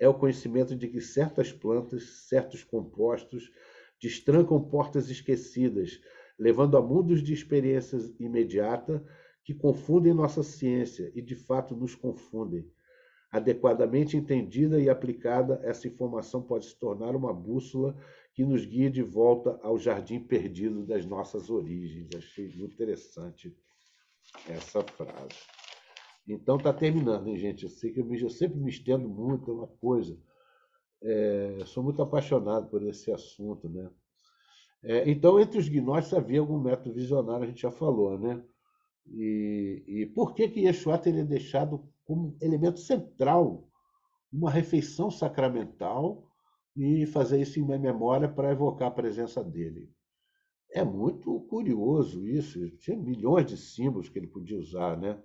é o conhecimento de que certas plantas, certos compostos, destrancam portas esquecidas, levando a mundos de experiências imediata que confundem nossa ciência e de fato nos confundem. Adequadamente entendida e aplicada, essa informação pode se tornar uma bússola que nos guie de volta ao jardim perdido das nossas origens. Achei interessante essa frase. Então está terminando, hein, gente? Eu sei que eu, me, eu sempre me estendo muito, é uma coisa. É, sou muito apaixonado por esse assunto, né? É, então, entre os gnósticos havia algum método visionário, a gente já falou, né? E, e por que que Yeshua teria deixado como elemento central uma refeição sacramental e fazer isso em minha memória para evocar a presença dele? É muito curioso isso. Tinha milhões de símbolos que ele podia usar, né?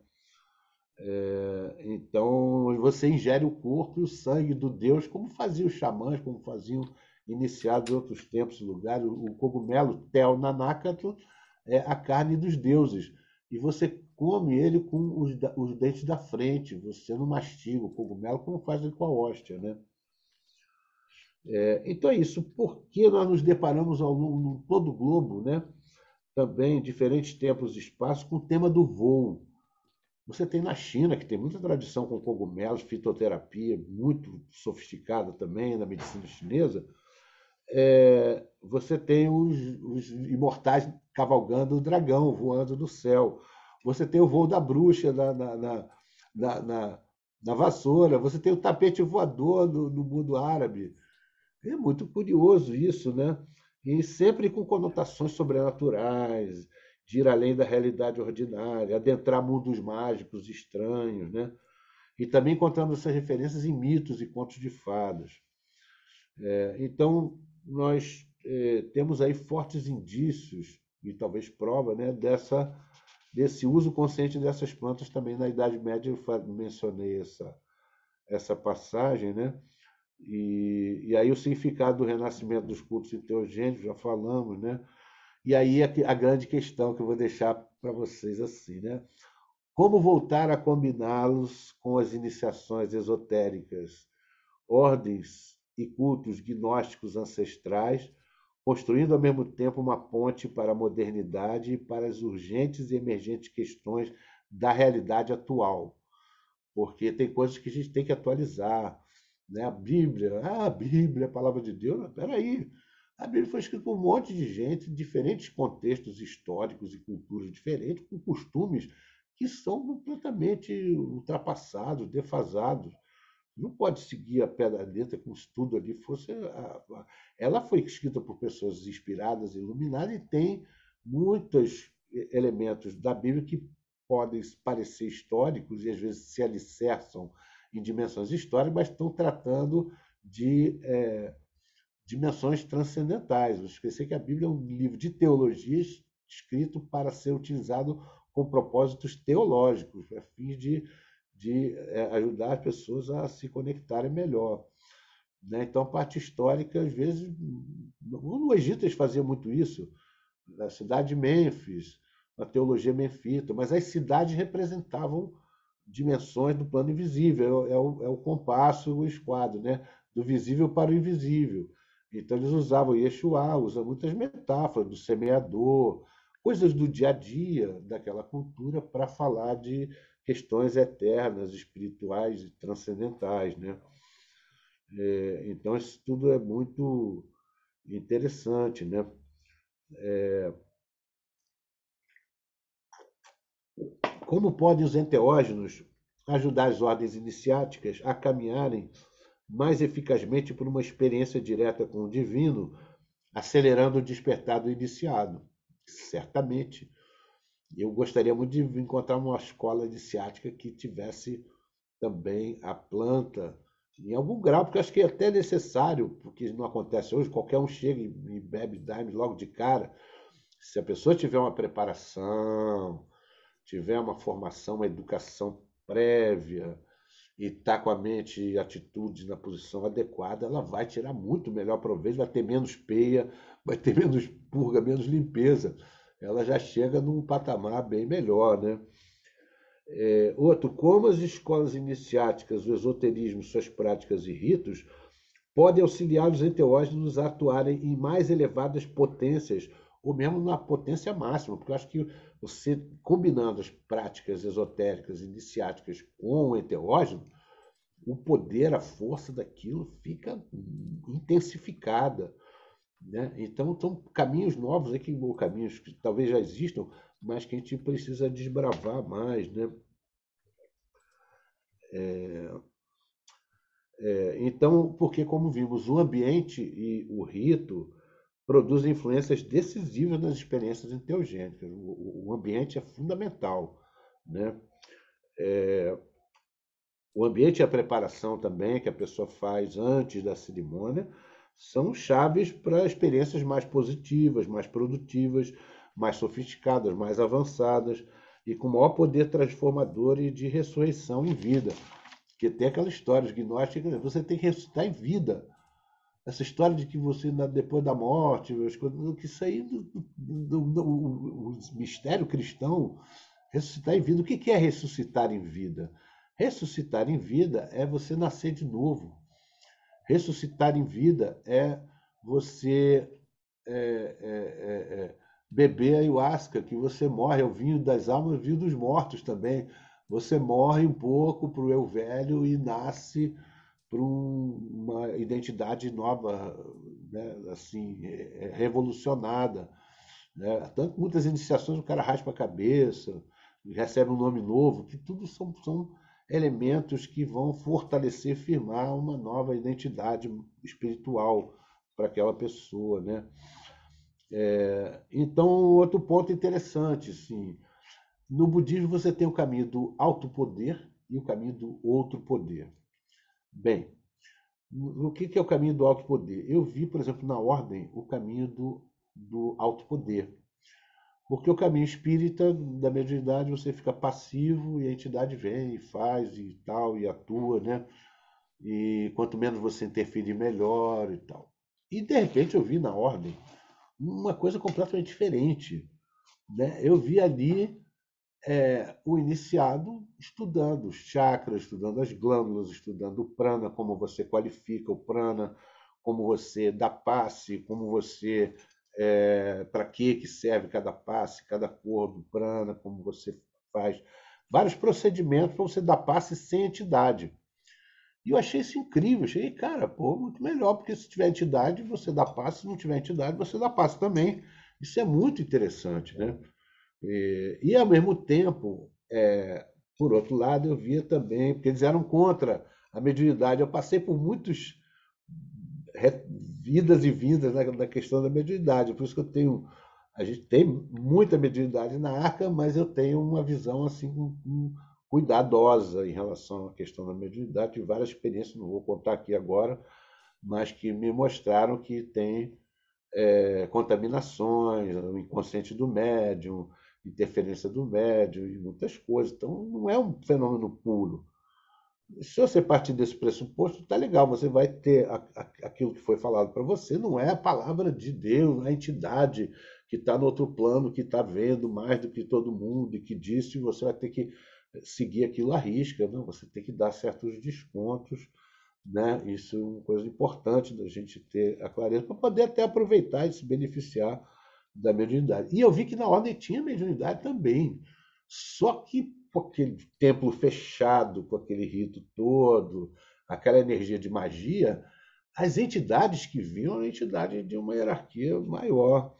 É, então você ingere o corpo e o sangue do Deus, como faziam os xamãs, como faziam iniciados em outros tempos e lugares. O cogumelo Tel Nanakatl é a carne dos deuses. E você come ele com os, os dentes da frente, você não mastiga o cogumelo como faz ele com a hóstia. Né? É, então é isso. Por que nós nos deparamos ao longo de todo o globo, né? também em diferentes tempos e espaços, com o tema do voo? Você tem na China, que tem muita tradição com cogumelos, fitoterapia, muito sofisticada também na medicina chinesa. É, você tem os, os, imortais cavalgando o dragão, voando do céu. Você tem o voo da bruxa na, na, na, na, na vassoura. Você tem o tapete voador no, no mundo árabe. É muito curioso isso, né? E sempre com conotações sobrenaturais, de ir além da realidade ordinária, adentrar mundos mágicos estranhos, né? E também encontramos essas referências em mitos e contos de fadas. É, então, nós é, temos aí fortes indícios, e talvez prova, né, dessa, desse uso consciente dessas plantas também na Idade Média. Eu mencionei essa, essa passagem, né? E, e aí o significado do renascimento dos cultos enteogênicos, já falamos, né? E aí a, grande questão que eu vou deixar para vocês assim, né? Como voltar a combiná-los com as iniciações esotéricas, ordens e cultos gnósticos ancestrais, construindo ao mesmo tempo uma ponte para a modernidade e para as urgentes e emergentes questões da realidade atual. Porque tem coisas que a gente tem que atualizar. Né? A Bíblia, ah, a Bíblia, a palavra de Deus, peraí, aí a Bíblia foi escrita por um monte de gente, diferentes contextos históricos e culturas diferentes, com costumes que são completamente ultrapassados, defasados. não pode seguir a pé da letra como se tudo ali fosse. Ela foi escrita por pessoas inspiradas, iluminadas, e tem muitos elementos da Bíblia que podem parecer históricos e às vezes se alicerçam em dimensões históricas, mas estão tratando de é, dimensões transcendentais. Eu esqueci que a Bíblia é um livro de teologias escrito para ser utilizado com propósitos teológicos, a fim de de é, ajudar as pessoas a se conectarem melhor. Né? Então, a parte histórica, às vezes, no Egito eles faziam muito isso, na cidade de Mênfis, na teologia menfita, mas as cidades representavam dimensões do plano invisível, é o, é o compasso, o esquadro, né? do visível para o invisível. Então, eles usavam Yeshua, usa muitas metáforas do semeador, coisas do dia a dia daquela cultura para falar de questões eternas, espirituais e transcendentais, né? É, então isso tudo é muito interessante, né? É, como podem os enteógenos ajudar as ordens iniciáticas a caminharem mais eficazmente por uma experiência direta com o divino, acelerando o despertar do iniciado? Certamente eu gostaria muito de encontrar uma escola de ciática que tivesse também a planta em algum grau, porque acho que é até necessário, porque não acontece hoje, qualquer um chega e bebe daime logo de cara. Se a pessoa tiver uma preparação, tiver uma formação, uma educação prévia e está com a mente e atitudes na posição adequada, ela vai tirar muito melhor proveito, vai ter menos peia, vai ter menos purga, menos limpeza ela já chega num patamar bem melhor. Né? É, outro, como as escolas iniciáticas, o esoterismo, suas práticas e ritos podem auxiliar os enteógenos a atuarem em mais elevadas potências, ou mesmo na potência máxima, porque eu acho que você, combinando as práticas esotéricas iniciáticas com o enteógeno, o poder, a força daquilo fica intensificada. Né? Então, são caminhos novos aqui, ou caminhos que talvez já existam, mas que a gente precisa desbravar mais. Né? É, é, então, porque, como vimos, o ambiente e o rito produzem influências decisivas nas experiências enteogênicas. O, o ambiente é fundamental. Né? É, o ambiente e a preparação também que a pessoa faz antes da cerimônia são chaves para experiências mais positivas, mais produtivas, mais sofisticadas, mais avançadas e com maior poder transformador e de ressurreição em vida. Porque tem aquela história gnóstica, você tem que ressuscitar em vida. Essa história de que você, depois da morte, que isso aí, do, do, do, o mistério cristão, ressuscitar em vida. O que é ressuscitar em vida? Ressuscitar em vida é você nascer de novo. Ressuscitar em vida é você é, é, é, é, beber ayahuasca, que você morre, é o vinho das almas, o vinho dos mortos também. Você morre um pouco para o eu velho e nasce para um, uma identidade nova, né? assim, é, revolucionada. Né? Tanto muitas iniciações o cara raspa a cabeça, recebe um nome novo, que tudo são, são elementos que vão fortalecer, firmar uma nova identidade espiritual para aquela pessoa, né? É, então, outro ponto interessante, sim, no budismo você tem o caminho do alto poder e o caminho do outro poder. Bem, o que é o caminho do alto poder? Eu vi, por exemplo, na ordem, o caminho do, do alto poder. Porque o caminho espírita, da mediunidade, você fica passivo e a entidade vem e faz e tal, e atua, né? E quanto menos você interferir, melhor e tal. E de repente eu vi na ordem uma coisa completamente diferente. Né? Eu vi ali é, o iniciado estudando os chakras, estudando as glândulas, estudando o prana, como você qualifica o prana, como você dá passe, como você é, para que, que serve cada passe, cada cor do prana, como você faz. Vários procedimentos para você dar passe sem entidade. E eu achei isso incrível. Achei, cara, pô, muito melhor, porque se tiver entidade, você dá passe, se não tiver entidade, você dá passe também. Isso é muito interessante, né? E, e ao mesmo tempo, é, por outro lado, eu via também, porque eles eram contra a mediunidade. Eu passei por muitos vidas e vindas na, na questão da mediunidade, por isso que eu tenho a gente tem muita mediunidade na arca, mas eu tenho uma visão assim cuidadosa em relação à questão da mediunidade. Tive várias experiências, não vou contar aqui agora, mas que me mostraram que tem é, contaminações, o inconsciente do médium, interferência do médium e muitas coisas. Então, não é um fenômeno puro. Se você partir desse pressuposto, tá legal, você vai ter a, a, aquilo que foi falado para você, não é a palavra de Deus, não é a entidade que está no outro plano, que está vendo mais do que todo mundo e que disse, você vai ter que seguir aquilo à risca, né? você tem que dar certos descontos. Né? Isso é uma coisa importante da gente ter a clareza para poder até aproveitar e se beneficiar da mediunidade. E eu vi que na ordem tinha mediunidade também, só que com aquele templo fechado, com aquele rito todo, aquela energia de magia, as entidades que vinham eram entidades de uma hierarquia maior.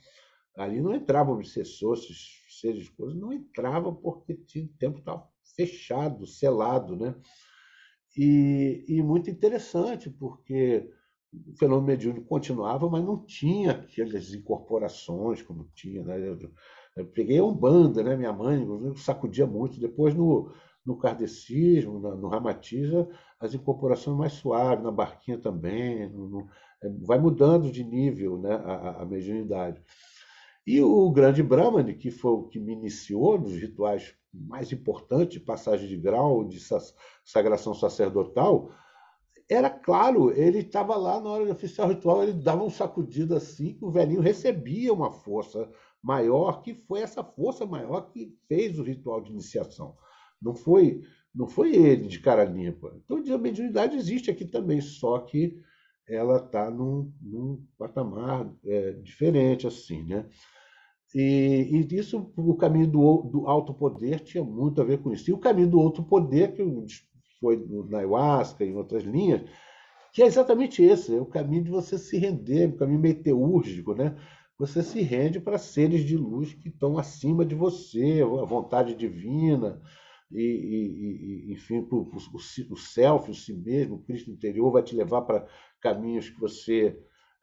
Ali não entravam obsessores, seres de coisas, não entrava porque o tempo estava fechado, selado, né? E, e, muito interessante, porque o fenômeno mediúnico continuava, mas não tinha aquelas incorporações como tinha. Né? Eu, eu peguei um banda, né? minha mãe sacudia muito. Depois, no, no kardecismo, no ramatiza, as incorporações mais suaves, na barquinha também. No, no, é, vai mudando de nível né? a, a mediunidade. E o grande Brahman, que foi o que me iniciou nos rituais mais importantes, passagem de grau, de sagração sacerdotal, era claro, ele estava lá na hora de oficial ritual, ele dava um sacudido assim, que o velhinho recebia uma força maior, que foi essa força maior que fez o ritual de iniciação. Não foi, não foi ele de cara limpa. Então, a mediunidade existe aqui também, só que ela está num, num, patamar é, diferente, assim, né? E, e isso, o caminho do, do alto poder tinha muito a ver com isso. E o caminho do outro poder, que foi na ayahuasca e em outras linhas, que é exatamente esse, é o caminho de você se render, o caminho meteúrgico, né? Você se rende para seres de luz que estão acima de você, a vontade divina, e, e, e enfim, o, o, o self, o si mesmo, o Cristo interior vai te levar para caminhos que você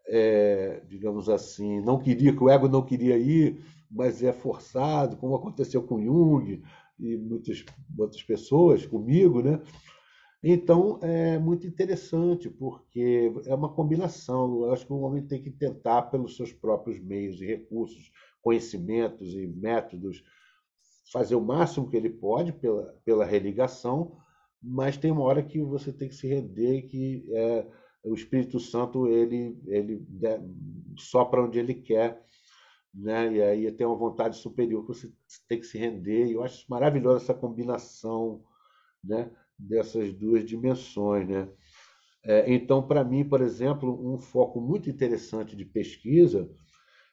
é, digamos assim, não queria, que o ego não queria ir, mas é forçado, como aconteceu com Jung e muitas outras pessoas, comigo, né? Então, é muito interessante, porque é uma combinação. Eu acho que o homem tem que tentar, pelos seus próprios meios e recursos, conhecimentos e métodos, fazer o máximo que ele pode pela, pela religação, mas tem uma hora que você tem que se render, que é, o Espírito Santo ele ele sopra onde ele quer, né? E aí tem uma vontade superior que você tem que se render. E eu acho maravilhosa essa combinação, né? Dessas duas dimensões, né? É, então, para mim, por exemplo, um foco muito interessante de pesquisa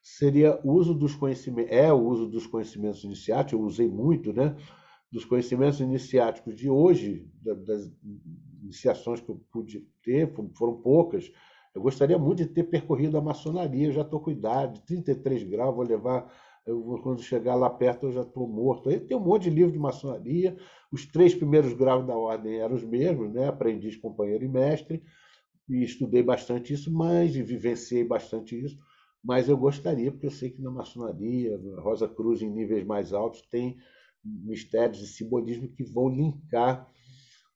seria o uso dos conhecimentos, é o uso dos conhecimentos iniciáticos, eu usei muito, né? Dos conhecimentos iniciáticos de hoje, das iniciações que eu pude ter, foram poucas. Eu gostaria muito de ter percorrido a maçonaria, eu já estou com idade, 33 graus, vou levar. Eu, quando chegar lá perto, eu já estou morto. Aí tem um monte de livro de maçonaria. Os três primeiros graus da ordem eram os mesmos, né? aprendiz, companheiro e mestre. E estudei bastante isso, mas e vivenciei bastante isso. Mas eu gostaria, porque eu sei que na maçonaria, na Rosa Cruz, em níveis mais altos, tem mistérios e simbolismo que vão linkar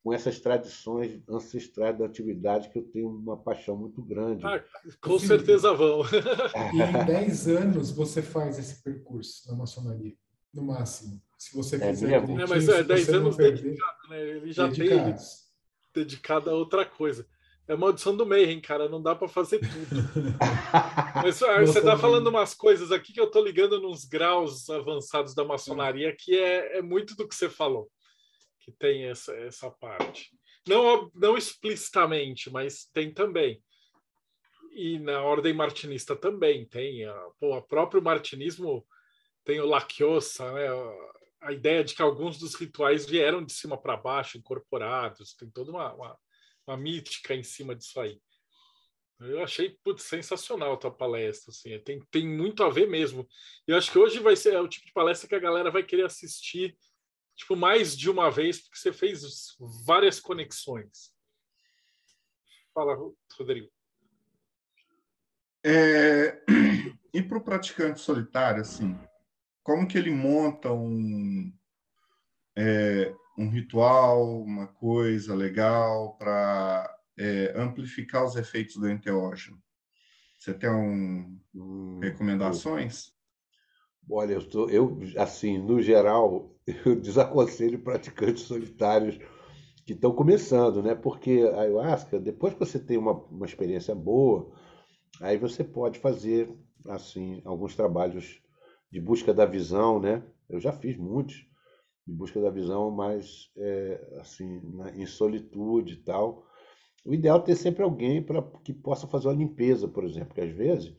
com essas tradições ancestrais da atividade que eu tenho uma paixão muito grande. Ah, com certeza vão. e em 10 anos você faz esse percurso na maçonaria, no máximo. Se você é fizer. É, mas é 10 anos dedicado, né? Ele já Dedicados. tem dedicado a outra coisa. É maldição do Mayhem, cara, não dá para fazer tudo. Mas ah, você está falando umas coisas aqui que eu estou ligando nos graus avançados da maçonaria, que é, é muito do que você falou que tem essa, essa parte. Não, não explicitamente, mas tem também. E na ordem martinista também tem. A, pô, o próprio martinismo tem o Laciosa, né? a ideia de que alguns dos rituais vieram de cima para baixo, incorporados, tem toda uma, uma, uma, mítica em cima disso aí. Eu achei putz, sensacional a tua palestra, assim, tem, tem muito a ver mesmo. Eu acho que hoje vai ser o tipo de palestra que a galera vai querer assistir tipo, mais de uma vez, porque você fez várias conexões. Fala, Rodrigo. É, e para o praticante solitário, assim, como que ele monta um, é, um ritual, uma coisa legal para é, amplificar os efeitos do enteógeno? Você tem um, hum, recomendações? Olha, eu, tô, eu, assim, no geral, eu desaconselho praticantes solitários que estão começando, né? Porque a ayahuasca, depois que você tem uma, uma experiência boa, aí você pode fazer, assim, alguns trabalhos de busca da visão, né? Eu já fiz muitos de busca da visão, mas é, assim, na, em solitude e tal. O ideal é ter sempre alguém para que possa fazer uma limpeza, por exemplo, porque às vezes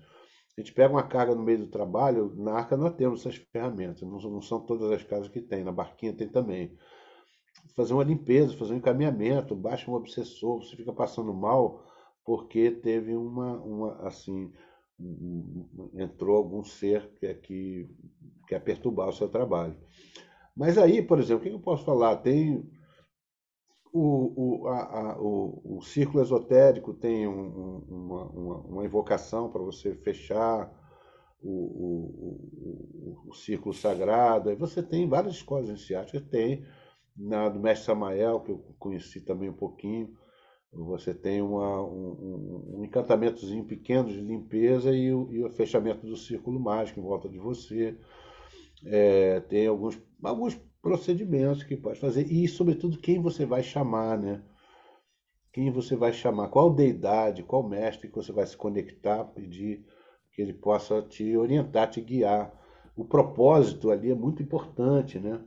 a gente pega uma carga no meio do trabalho, na arca nós temos essas ferramentas, não, não são todas as casas que tem, na barquinha tem também. Fazer uma limpeza, fazer um encaminhamento, baixa um obsessor, você fica passando mal porque teve uma, uma assim, entrou algum ser que, é que quer perturbar o seu trabalho. Mas aí, por exemplo, o que eu posso falar? Tem o, o, a, a, o, o círculo esotérico tem um, uma, uma, uma, invocação para você fechar o, o, o, círculo sagrado. Aí você tem várias escolas iniciáticas, tem na do mestre Samael, que eu conheci também um pouquinho, você tem uma, um, um, encantamentozinho pequeno de limpeza e o, e o, fechamento do círculo mágico em volta de você. É, tem alguns, alguns procedimentos que pode fazer e, sobretudo, quem você vai chamar, né? Quem você vai chamar, qual deidade, qual mestre que você vai se conectar, pedir que ele possa te orientar, te guiar. O propósito ali é muito importante, né?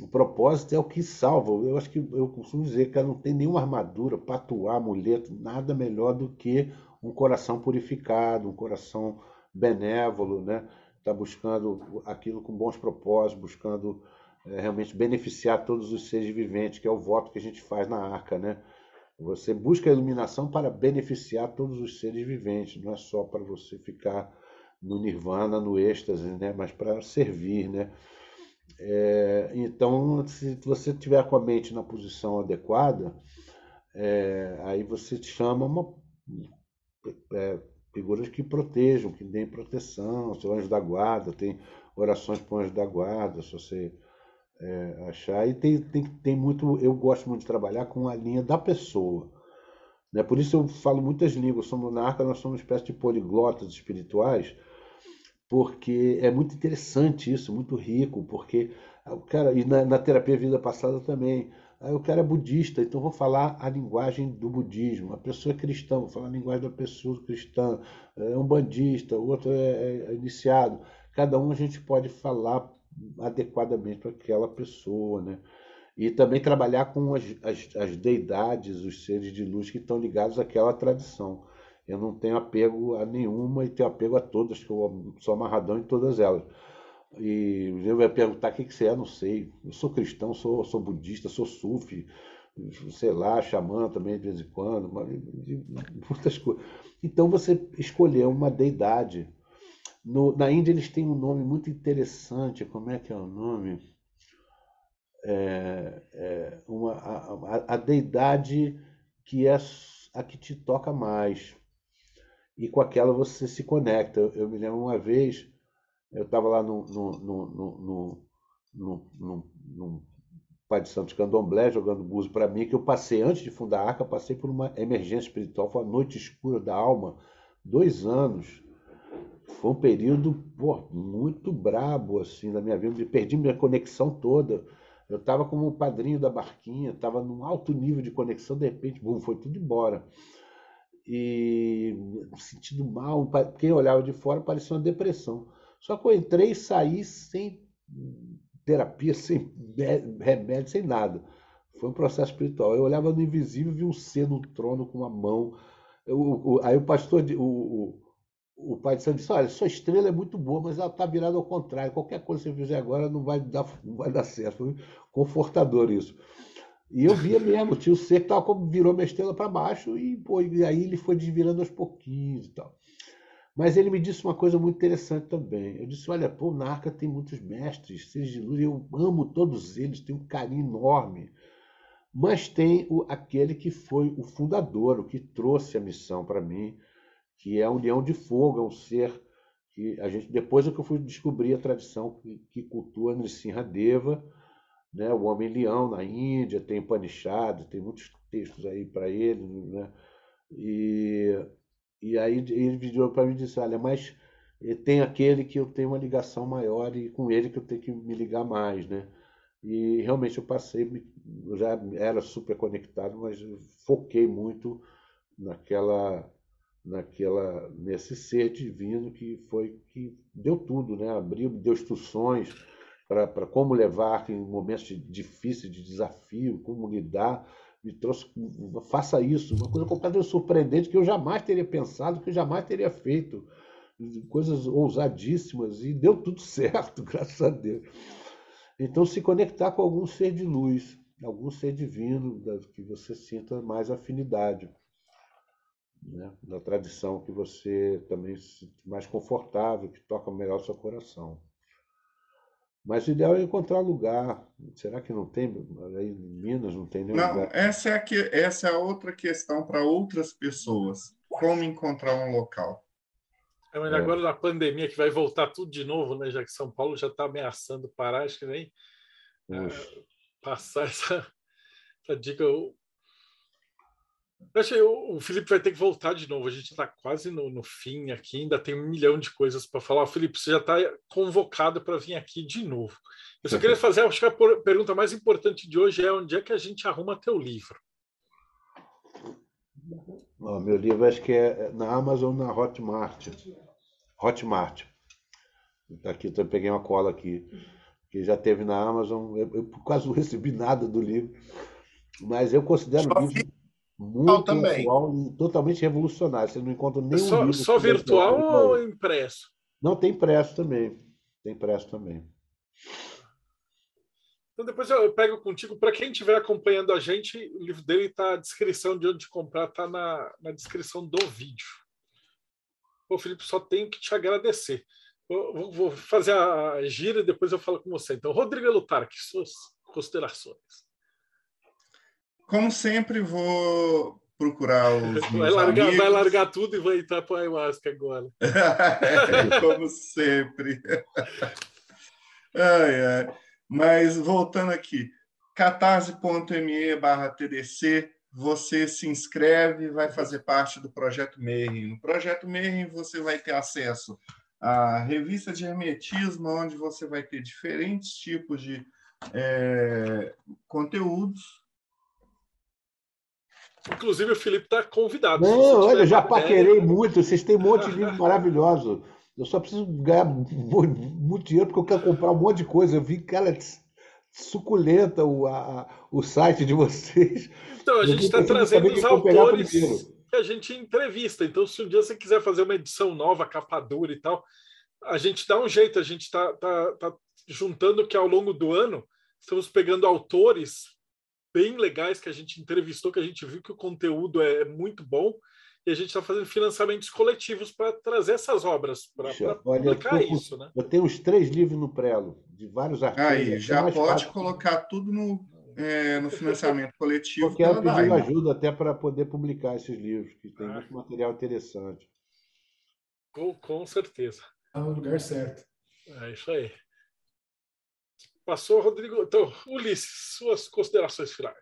O propósito é o que salva. Eu acho que eu costumo dizer que não tem nenhuma armadura, patuar, amuleto, nada melhor do que um coração purificado, um coração benévolo, né? Está buscando aquilo com bons propósitos, buscando é, realmente beneficiar todos os seres viventes, que é o voto que a gente faz na arca, né? Você busca a iluminação para beneficiar todos os seres viventes, não é só para você ficar no nirvana, no êxtase, né? Mas para servir, né? É, então, se você tiver com a mente na posição adequada, é, aí você chama uma, é, figuras que protejam, que deem proteção, seu anjo da guarda, tem orações para o anjo da guarda, se você é, achar. E tem, tem, tem muito, eu gosto muito de trabalhar com a linha da pessoa. Né? Por isso eu falo muitas línguas. Somos, na Arca nós somos uma espécie de poliglotas espirituais, porque é muito interessante isso, muito rico, porque o cara, e na, na terapia vida passada também, aí o cara é budista, então vou falar a linguagem do budismo. A pessoa é cristã, vou falar a linguagem da pessoa cristã. É um bandista, o outro é, é iniciado. Cada um a gente pode falar adequadamente para aquela pessoa, né? E também trabalhar com as, as, as deidades, os seres de luz que estão ligados àquela tradição. Eu não tenho apego a nenhuma e tenho apego a todas, que eu sou amarradão em todas elas. E eu ia perguntar o que, que você é, não sei. Eu sou cristão, sou, sou budista, sou sufi, sei lá, xamã também de vez em quando, muitas coisas. Então você escolheu uma deidade. No, na Índia eles têm um nome muito interessante, como é que é o nome? É, é uma, a, a, deidade que é a que te toca mais e com aquela você se conecta. Eu, me lembro uma vez, eu estava lá no, no, no, no Pai de Santos Candomblé, jogando buzo para mim, que eu passei, antes de fundar a Arca, passei por uma emergência espiritual, foi a noite escura da alma, dois anos. Foi um período pô, muito brabo assim na minha vida, perdi minha conexão toda. Eu estava como o padrinho da barquinha, estava num alto nível de conexão, de repente, bum, foi tudo embora e sentindo mal. Quem olhava de fora parecia uma depressão. Só que eu entrei e saí sem terapia, sem remédio, sem nada. Foi um processo espiritual. Eu olhava no invisível vi um ser no trono com uma mão. Eu, aí o pastor, o, o, o pai de santo disse: Olha, sua estrela é muito boa, mas ela está virada ao contrário. Qualquer coisa que você fizer agora não vai dar, não vai dar certo. Foi confortador isso. E eu via mesmo, tinha o ser que tava, virou minha estrela para baixo e, pô, e aí ele foi desvirando aos pouquinhos e tal. Mas ele me disse uma coisa muito interessante também. Eu disse: olha, pô, na arca tem muitos mestres, seres de luz, eu amo todos eles, tenho um carinho enorme. mas tem o, aquele que foi o fundador, o que trouxe a missão para mim, que é a União de Fogo, é um ser que a gente depois é que eu fui descobrir a tradição que, que cultua Deva, né, o homem-leão na Índia, tem Upanishad, tem muitos textos aí para ele, né? E, e aí ele virou para mim e disse, olha, mas tem aquele que eu tenho uma ligação maior e com ele que eu tenho que me ligar mais, né? E realmente eu passei, já era super conectado, mas foquei muito naquela naquela nesse ser divino que foi que deu tudo, né? Abriu, deu instruções para como levar em momentos difíceis de desafio, como lidar, me trouxe faça isso, uma coisa completamente surpreendente que eu jamais teria pensado, que eu jamais teria feito, coisas ousadíssimas e deu tudo certo, graças a Deus. Então se conectar com algum ser de luz, algum ser divino que você sinta mais afinidade né? da tradição que você também se mais confortável, que toca melhor o seu coração. Mas o ideal é encontrar lugar. Será que não tem? Aí em Minas não tem nenhum não, lugar. Essa é, a que, essa é a outra questão para outras pessoas. Como encontrar um local? É, mas agora na pandemia que vai voltar tudo de novo, né? Já que São Paulo já está ameaçando parar, acho que nem é, passar essa, essa dica. Eu que o Felipe vai ter que voltar de novo. A gente está quase no, no, fim aqui, ainda tem um milhão de coisas para falar. Felipe, você já está convocado para vir aqui de novo. Eu só queria fazer, acho que a pergunta mais importante de hoje é onde é que a gente arruma teu livro? Oh, meu livro acho que é na Amazon, na Hotmart. Hotmart. Aqui, eu peguei uma cola aqui, que já teve na Amazon. Eu, eu quase não recebi nada do livro, mas eu considero o livro muito também. atual e totalmente revolucionário. Você não encontra nenhum só, livro. Só virtual ou impresso? Não, tem impresso também. Tem impresso também. Então depois eu pego contigo. Para quem estiver acompanhando a gente, o livro dele está, a descrição de onde comprar está na, na descrição do vídeo. Pô, Felipe, só tenho que te agradecer. Eu, vou fazer a gira e depois eu falo com você. Então, Rodrigo Lutar, que suas considerações? Como sempre, vou procurar os vai largar, amigos. Vai largar tudo e vai entrar para a ayahuasca agora. Como sempre. ai, ai. Mas voltando aqui, catarse.me barra TDC, você se inscreve vai fazer parte do Projeto Mayhem. No Projeto Mayhem você vai ter acesso à revista de hermetismo, onde você vai ter diferentes tipos de é, conteúdos Inclusive, o Felipe está convidado. Não, olha, eu já paquerei muito. Vocês têm um monte de livro maravilhoso. Eu só preciso ganhar muito dinheiro porque eu quero comprar um monte de coisa. Eu vi, cara, suculenta o, a, o site de vocês. Então, a gente está trazendo os autores que a gente entrevista. Então, se um dia você quiser fazer uma edição nova, capa dura e tal, a gente dá um jeito. A gente está tá, tá juntando que ao longo do ano estamos pegando autores bem legais que a gente entrevistou, que a gente viu que o conteúdo é muito bom e a gente está fazendo financiamentos coletivos para trazer essas obras, para publicar eu isso. Né? Eu tenho uns três livros no Prelo, de vários artigos. Aí, já pode fácil. colocar tudo no, é, no financiamento coletivo. Eu pedi ajuda até para poder publicar esses livros, que tem ah. muito material interessante. Com, com certeza. Está no lugar certo. É isso aí. Passou, Rodrigo. Então, Ulisses, suas considerações finais.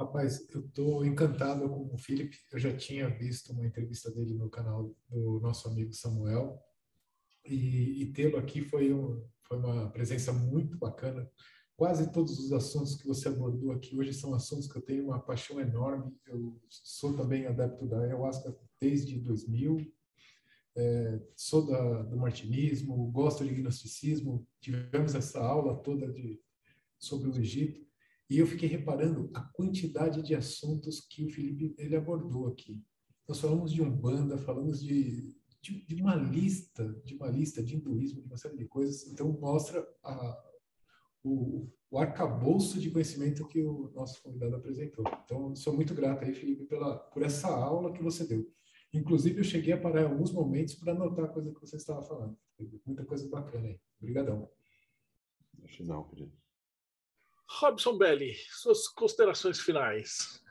Rapaz, eu estou encantado com o Felipe. Eu já tinha visto uma entrevista dele no canal do nosso amigo Samuel. E, e tê-lo aqui foi, um, foi uma presença muito bacana. Quase todos os assuntos que você abordou aqui hoje são assuntos que eu tenho uma paixão enorme. Eu sou também adepto da ayahuasca desde 2000 é, sou da, do martinismo, gosto de gnosticismo, tivemos essa aula toda de, sobre o Egito, e eu fiquei reparando a quantidade de assuntos que o Felipe ele abordou aqui. Nós falamos de Umbanda, falamos de, de, de uma lista, de uma lista de hinduísmo, de uma série de coisas, então mostra a, o, o arcabouço de conhecimento que o nosso convidado apresentou. Então, sou muito grato aí, Felipe, pela, por essa aula que você deu. Inclusive, eu cheguei a parar em alguns momentos para anotar a coisa que você estava falando. Muita coisa bacana aí. Obrigadão. Acho não, querido. Robson Belli, suas considerações finais.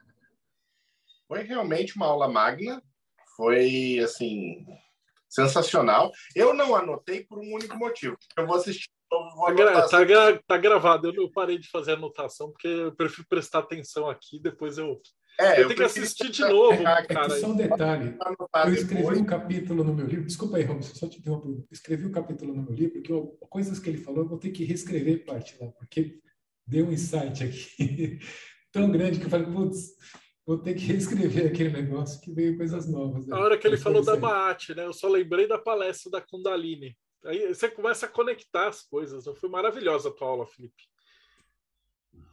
Foi realmente uma aula magna, foi assim sensacional. Eu não anotei por um único motivo. Eu vou assistir. Tá, gra tá, gra tá, gravado. Eu, eu parei de fazer anotação porque eu prefiro prestar atenção aqui. Depois eu é, eu, eu tenho que assistir de novo, é, cara. Só um detalhe. Eu escrevi um capítulo no meu livro. Desculpa aí, Robson, só te interromper. Escrevi um capítulo no meu livro, porque eu, coisas que ele falou, eu vou ter que reescrever parte lá, porque deu um insight aqui tão grande que eu falei, putz, vou ter que reescrever aquele negócio que veio coisas novas. Né? A hora que ele falou da Maat, né? Eu só lembrei da palestra da Kundalini. Aí você começa a conectar as coisas. Foi maravilhosa a tua aula, Felipe.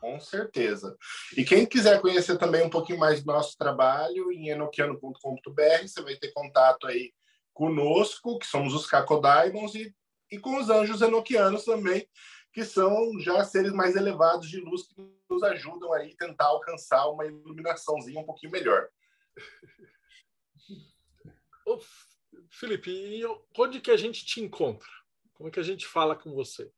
Com certeza. E quem quiser conhecer também um pouquinho mais do nosso trabalho, em enoquiano.com.br, você vai ter contato aí conosco, que somos os Cacodaimons, e, e com os anjos enoquianos também, que são já seres mais elevados de luz que nos ajudam aí a tentar alcançar uma iluminaçãozinha um pouquinho melhor. Ô, Felipe, onde que a gente te encontra? Como é que a gente fala com você?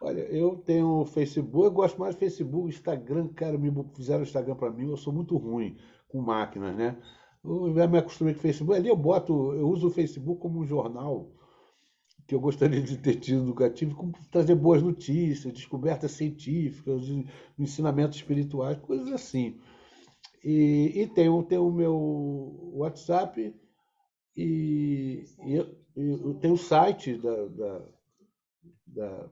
Olha, eu tenho Facebook, eu gosto mais do Facebook, Instagram, cara, me fizeram Instagram para mim, eu sou muito ruim com máquinas, né? Eu me acostumei com Facebook, ali eu boto, eu uso o Facebook como um jornal que eu gostaria de ter tido educativo, como trazer boas notícias, descobertas científicas, ensinamentos espirituais, coisas assim. E, e tem, tem o meu WhatsApp e, e, e tem o site da, da, da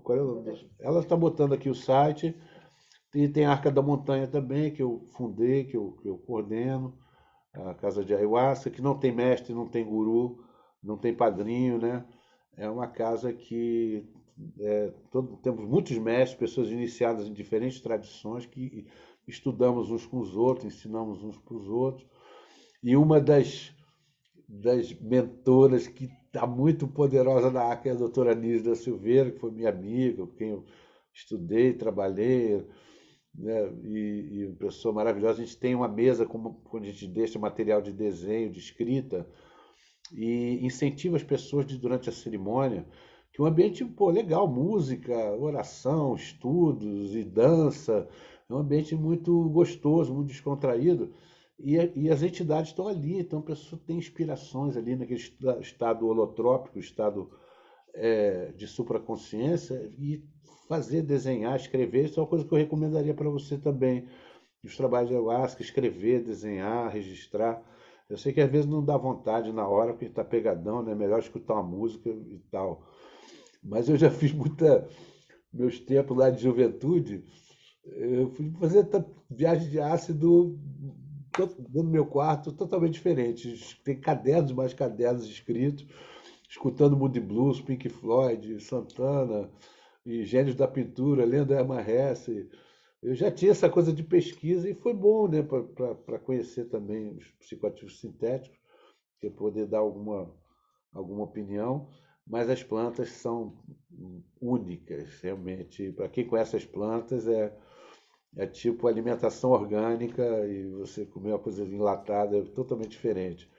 qual é o nome Ela está botando aqui o site. E tem a Arca da Montanha também, que eu fundei, que eu, que eu coordeno. A Casa de Ayahuasca, que não tem mestre, não tem guru, não tem padrinho, né? É uma casa que é, todo, temos muitos mestres, pessoas iniciadas em diferentes tradições, que estudamos uns com os outros, ensinamos uns para os outros. E uma das, das mentoras que está muito poderosa na arca é a doutora Nisa Silveira, que foi minha amiga, com quem eu estudei, trabalhei, né? e, e uma pessoa maravilhosa. A gente tem uma mesa como, onde a gente deixa material de desenho, de escrita, e incentiva as pessoas de, durante a cerimônia que um ambiente pô, legal, música, oração, estudos e dança, é um ambiente muito gostoso, muito descontraído. E, e as entidades estão ali, então a pessoa tem inspirações ali naquele estado holotrópico, estado é, de supraconsciência, e fazer, desenhar, escrever, isso é uma coisa que eu recomendaria para você também. Os trabalhos de ayahuasca, escrever, desenhar, registrar. Eu sei que às vezes não dá vontade na hora, porque está pegadão, né? Melhor escutar uma música e tal. Mas eu já fiz muita. Meus tempos lá de juventude, eu fui fazer viagem de ácido no meu quarto totalmente diferente. Tem cadernos, mais cadernos escritos, escutando Moody Blues, Pink Floyd, Santana, e Gênios da Pintura, lendo Emma Hesse. Eu já tinha essa coisa de pesquisa e foi bom né, para conhecer também os psicoativos sintéticos, que poder dar alguma, alguma opinião. Mas as plantas são únicas, realmente. Para quem conhece as plantas, é, é tipo alimentação orgânica e você comer uma coisa enlatada é totalmente diferente.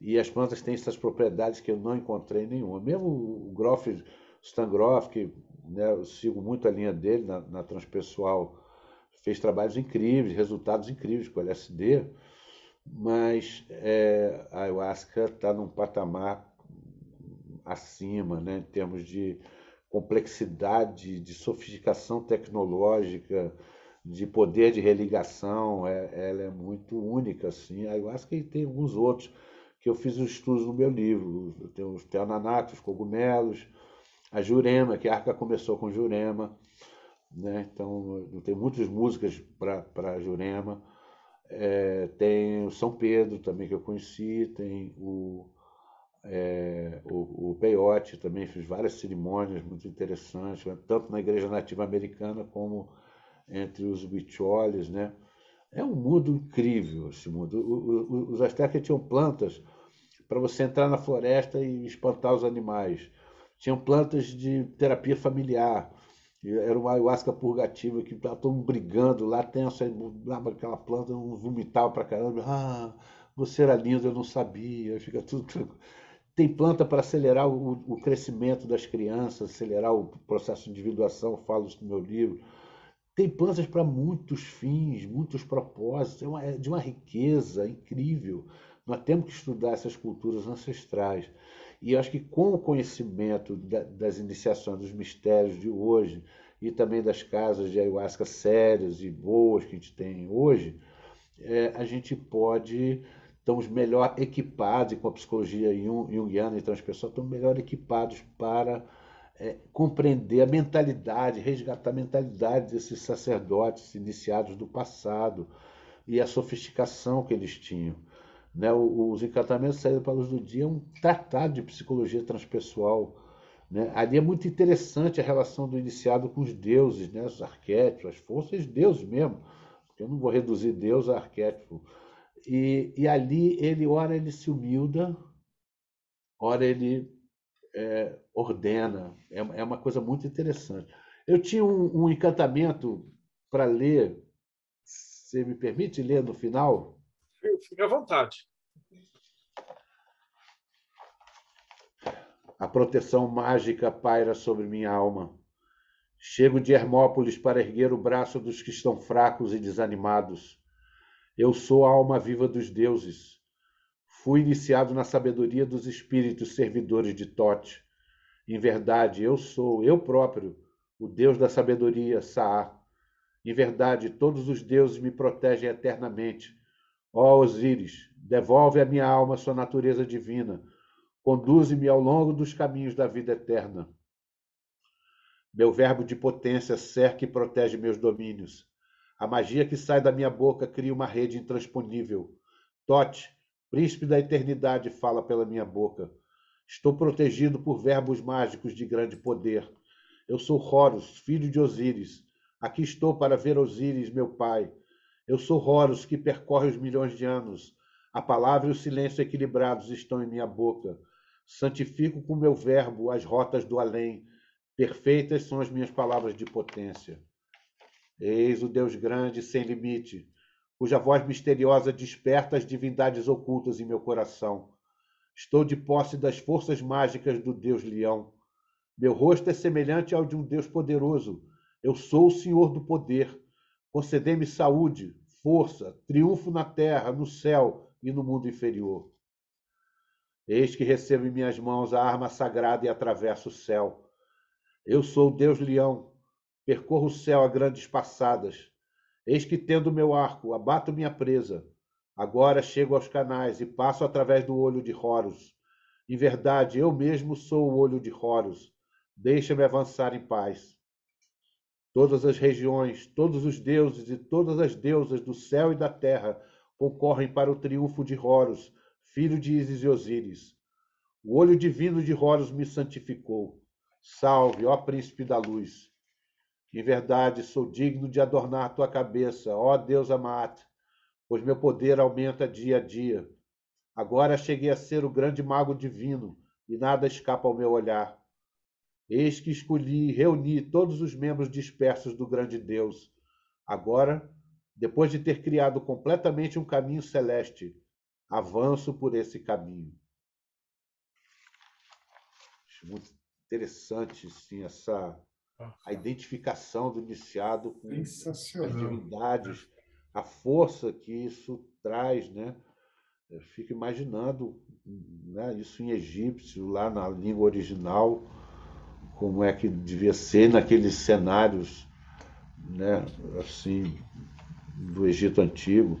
E as plantas têm essas propriedades que eu não encontrei nenhuma. Mesmo o Groff, Stan Groff, que né, eu sigo muito a linha dele na, na transpessoal, fez trabalhos incríveis, resultados incríveis com LSD, mas é, a ayahuasca está num patamar acima, né, em termos de complexidade, de sofisticação tecnológica, de poder de religação, é, ela é muito única, assim. A ayahuasca tem alguns outros que eu fiz os estudos no meu livro. Eu tenho os teonanatos, os cogumelos, a Jurema, que a arca começou com Jurema, né? Então, tem muitas músicas para Jurema. É, tem o São Pedro também que eu conheci, tem o, é, o, o Peyote também, fiz várias cerimônias muito interessantes, tanto na igreja nativa americana como entre os bicholes, né? É um mundo incrível esse mundo. Os astecas tinham plantas para você entrar na floresta e espantar os animais. Tinham plantas de terapia familiar. Era uma ayahuasca purgativa que estava todo mundo brigando lá, tenso, aquela planta, um vomitava para caramba. Ah, você era lindo, eu não sabia. Fica tudo tem planta para acelerar o, o, crescimento das crianças, acelerar o processo de individuação, falo isso no meu livro. Tem plantas para muitos fins, muitos propósitos, é, uma, é de uma riqueza incrível. Nós temos que estudar essas culturas ancestrais. E acho que com o conhecimento da, das iniciações, dos mistérios de hoje, e também das casas de ayahuasca sérias e boas que a gente tem hoje, é, a gente pode estamos melhor equipados, e com a psicologia junguiana e transpessoal, estamos melhor equipados para é, compreender a mentalidade, resgatar a mentalidade desses sacerdotes iniciados do passado e a sofisticação que eles tinham. Né? Os encantamentos saídos para a luz do dia é um tratado de psicologia transpessoal. Né? Ali é muito interessante a relação do iniciado com os deuses, né? os arquétipos, as forças, deuses mesmo. Eu não vou reduzir Deus a arquétipo e, e ali ele, ora ele se humilda, ora ele é, ordena. É, é, uma coisa muito interessante. Eu tinha um, um encantamento para ler. Você me permite ler no final? Fique à vontade. A proteção mágica paira sobre minha alma. Chego de Hermópolis para erguer o braço dos que estão fracos e desanimados eu sou a alma viva dos deuses. Fui iniciado na sabedoria dos espíritos servidores de Tote. Em verdade, eu sou, eu próprio, o Deus da sabedoria, Saá. Em verdade, todos os deuses me protegem eternamente. Ó Osíris, devolve à minha alma sua natureza divina. Conduze-me ao longo dos caminhos da vida eterna. Meu verbo de potência cerca e protege meus domínios. A magia que sai da minha boca cria uma rede intransponível. Tote, príncipe da eternidade, fala pela minha boca. Estou protegido por verbos mágicos de grande poder. Eu sou Horus, filho de Osíris. Aqui estou para ver Osíris, meu pai. Eu sou Horus, que percorre os milhões de anos. A palavra e o silêncio equilibrados estão em minha boca. Santifico com meu verbo as rotas do além. Perfeitas são as minhas palavras de potência. Eis o Deus grande sem limite, cuja voz misteriosa desperta as divindades ocultas em meu coração. Estou de posse das forças mágicas do Deus Leão. Meu rosto é semelhante ao de um Deus poderoso. Eu sou o Senhor do poder. Concedei-me saúde, força, triunfo na terra, no céu e no mundo inferior. Eis que recebo em minhas mãos a arma sagrada e atravesso o céu. Eu sou o Deus Leão, Percorro o céu a grandes passadas. Eis que, tendo meu arco, abato minha presa. Agora chego aos canais e passo através do olho de Horus. Em verdade, eu mesmo sou o olho de Horus. Deixa-me avançar em paz. Todas as regiões, todos os deuses e todas as deusas do céu e da terra concorrem para o triunfo de Horus, filho de Isis e Osíris. O olho divino de Horus me santificou. Salve, ó príncipe da luz. Em verdade, sou digno de adornar tua cabeça, ó Deus amado, pois meu poder aumenta dia a dia. Agora cheguei a ser o grande mago divino, e nada escapa ao meu olhar. Eis que escolhi e reuni todos os membros dispersos do grande Deus. Agora, depois de ter criado completamente um caminho celeste, avanço por esse caminho. Muito interessante, sim, essa a identificação do iniciado com as divindades, a força que isso traz, né? Eu fico imaginando né, isso em egípcio, lá na língua original, como é que devia ser naqueles cenários, né, assim, do Egito Antigo.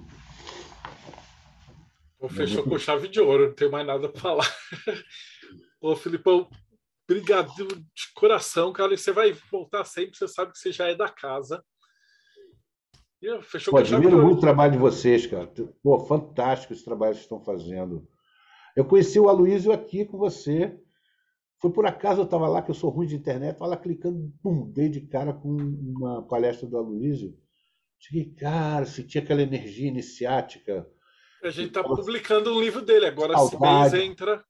Fechou com chave de ouro, não tem mais nada para falar. Ô, Filipão, Obrigado de coração, cara. E você vai voltar sempre, você sabe que você já é da casa. E fechou Pô, admiro muito o trabalho de vocês, cara. Pô, fantástico esse trabalho que estão fazendo. Eu conheci o Aloysio aqui com você. Foi por acaso eu estava lá, que eu sou ruim de internet, estava lá clicando, pum, dei de cara com uma palestra do Aloysio. Cheguei, cara, se tinha aquela energia iniciática. A gente está publicando um livro dele, agora Saudade. esse mês entra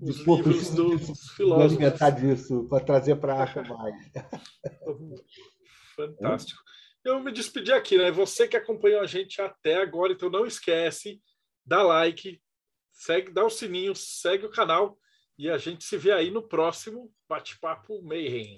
os Pô, livros dos filósofos. alimentar disso, para trazer para a Arca mais. Fantástico. Eu me despedi aqui, né? Você que acompanhou a gente até agora, então não esquece, dá like, segue, dá o sininho, segue o canal E a gente se vê aí no próximo Bate-Papo Mayhem.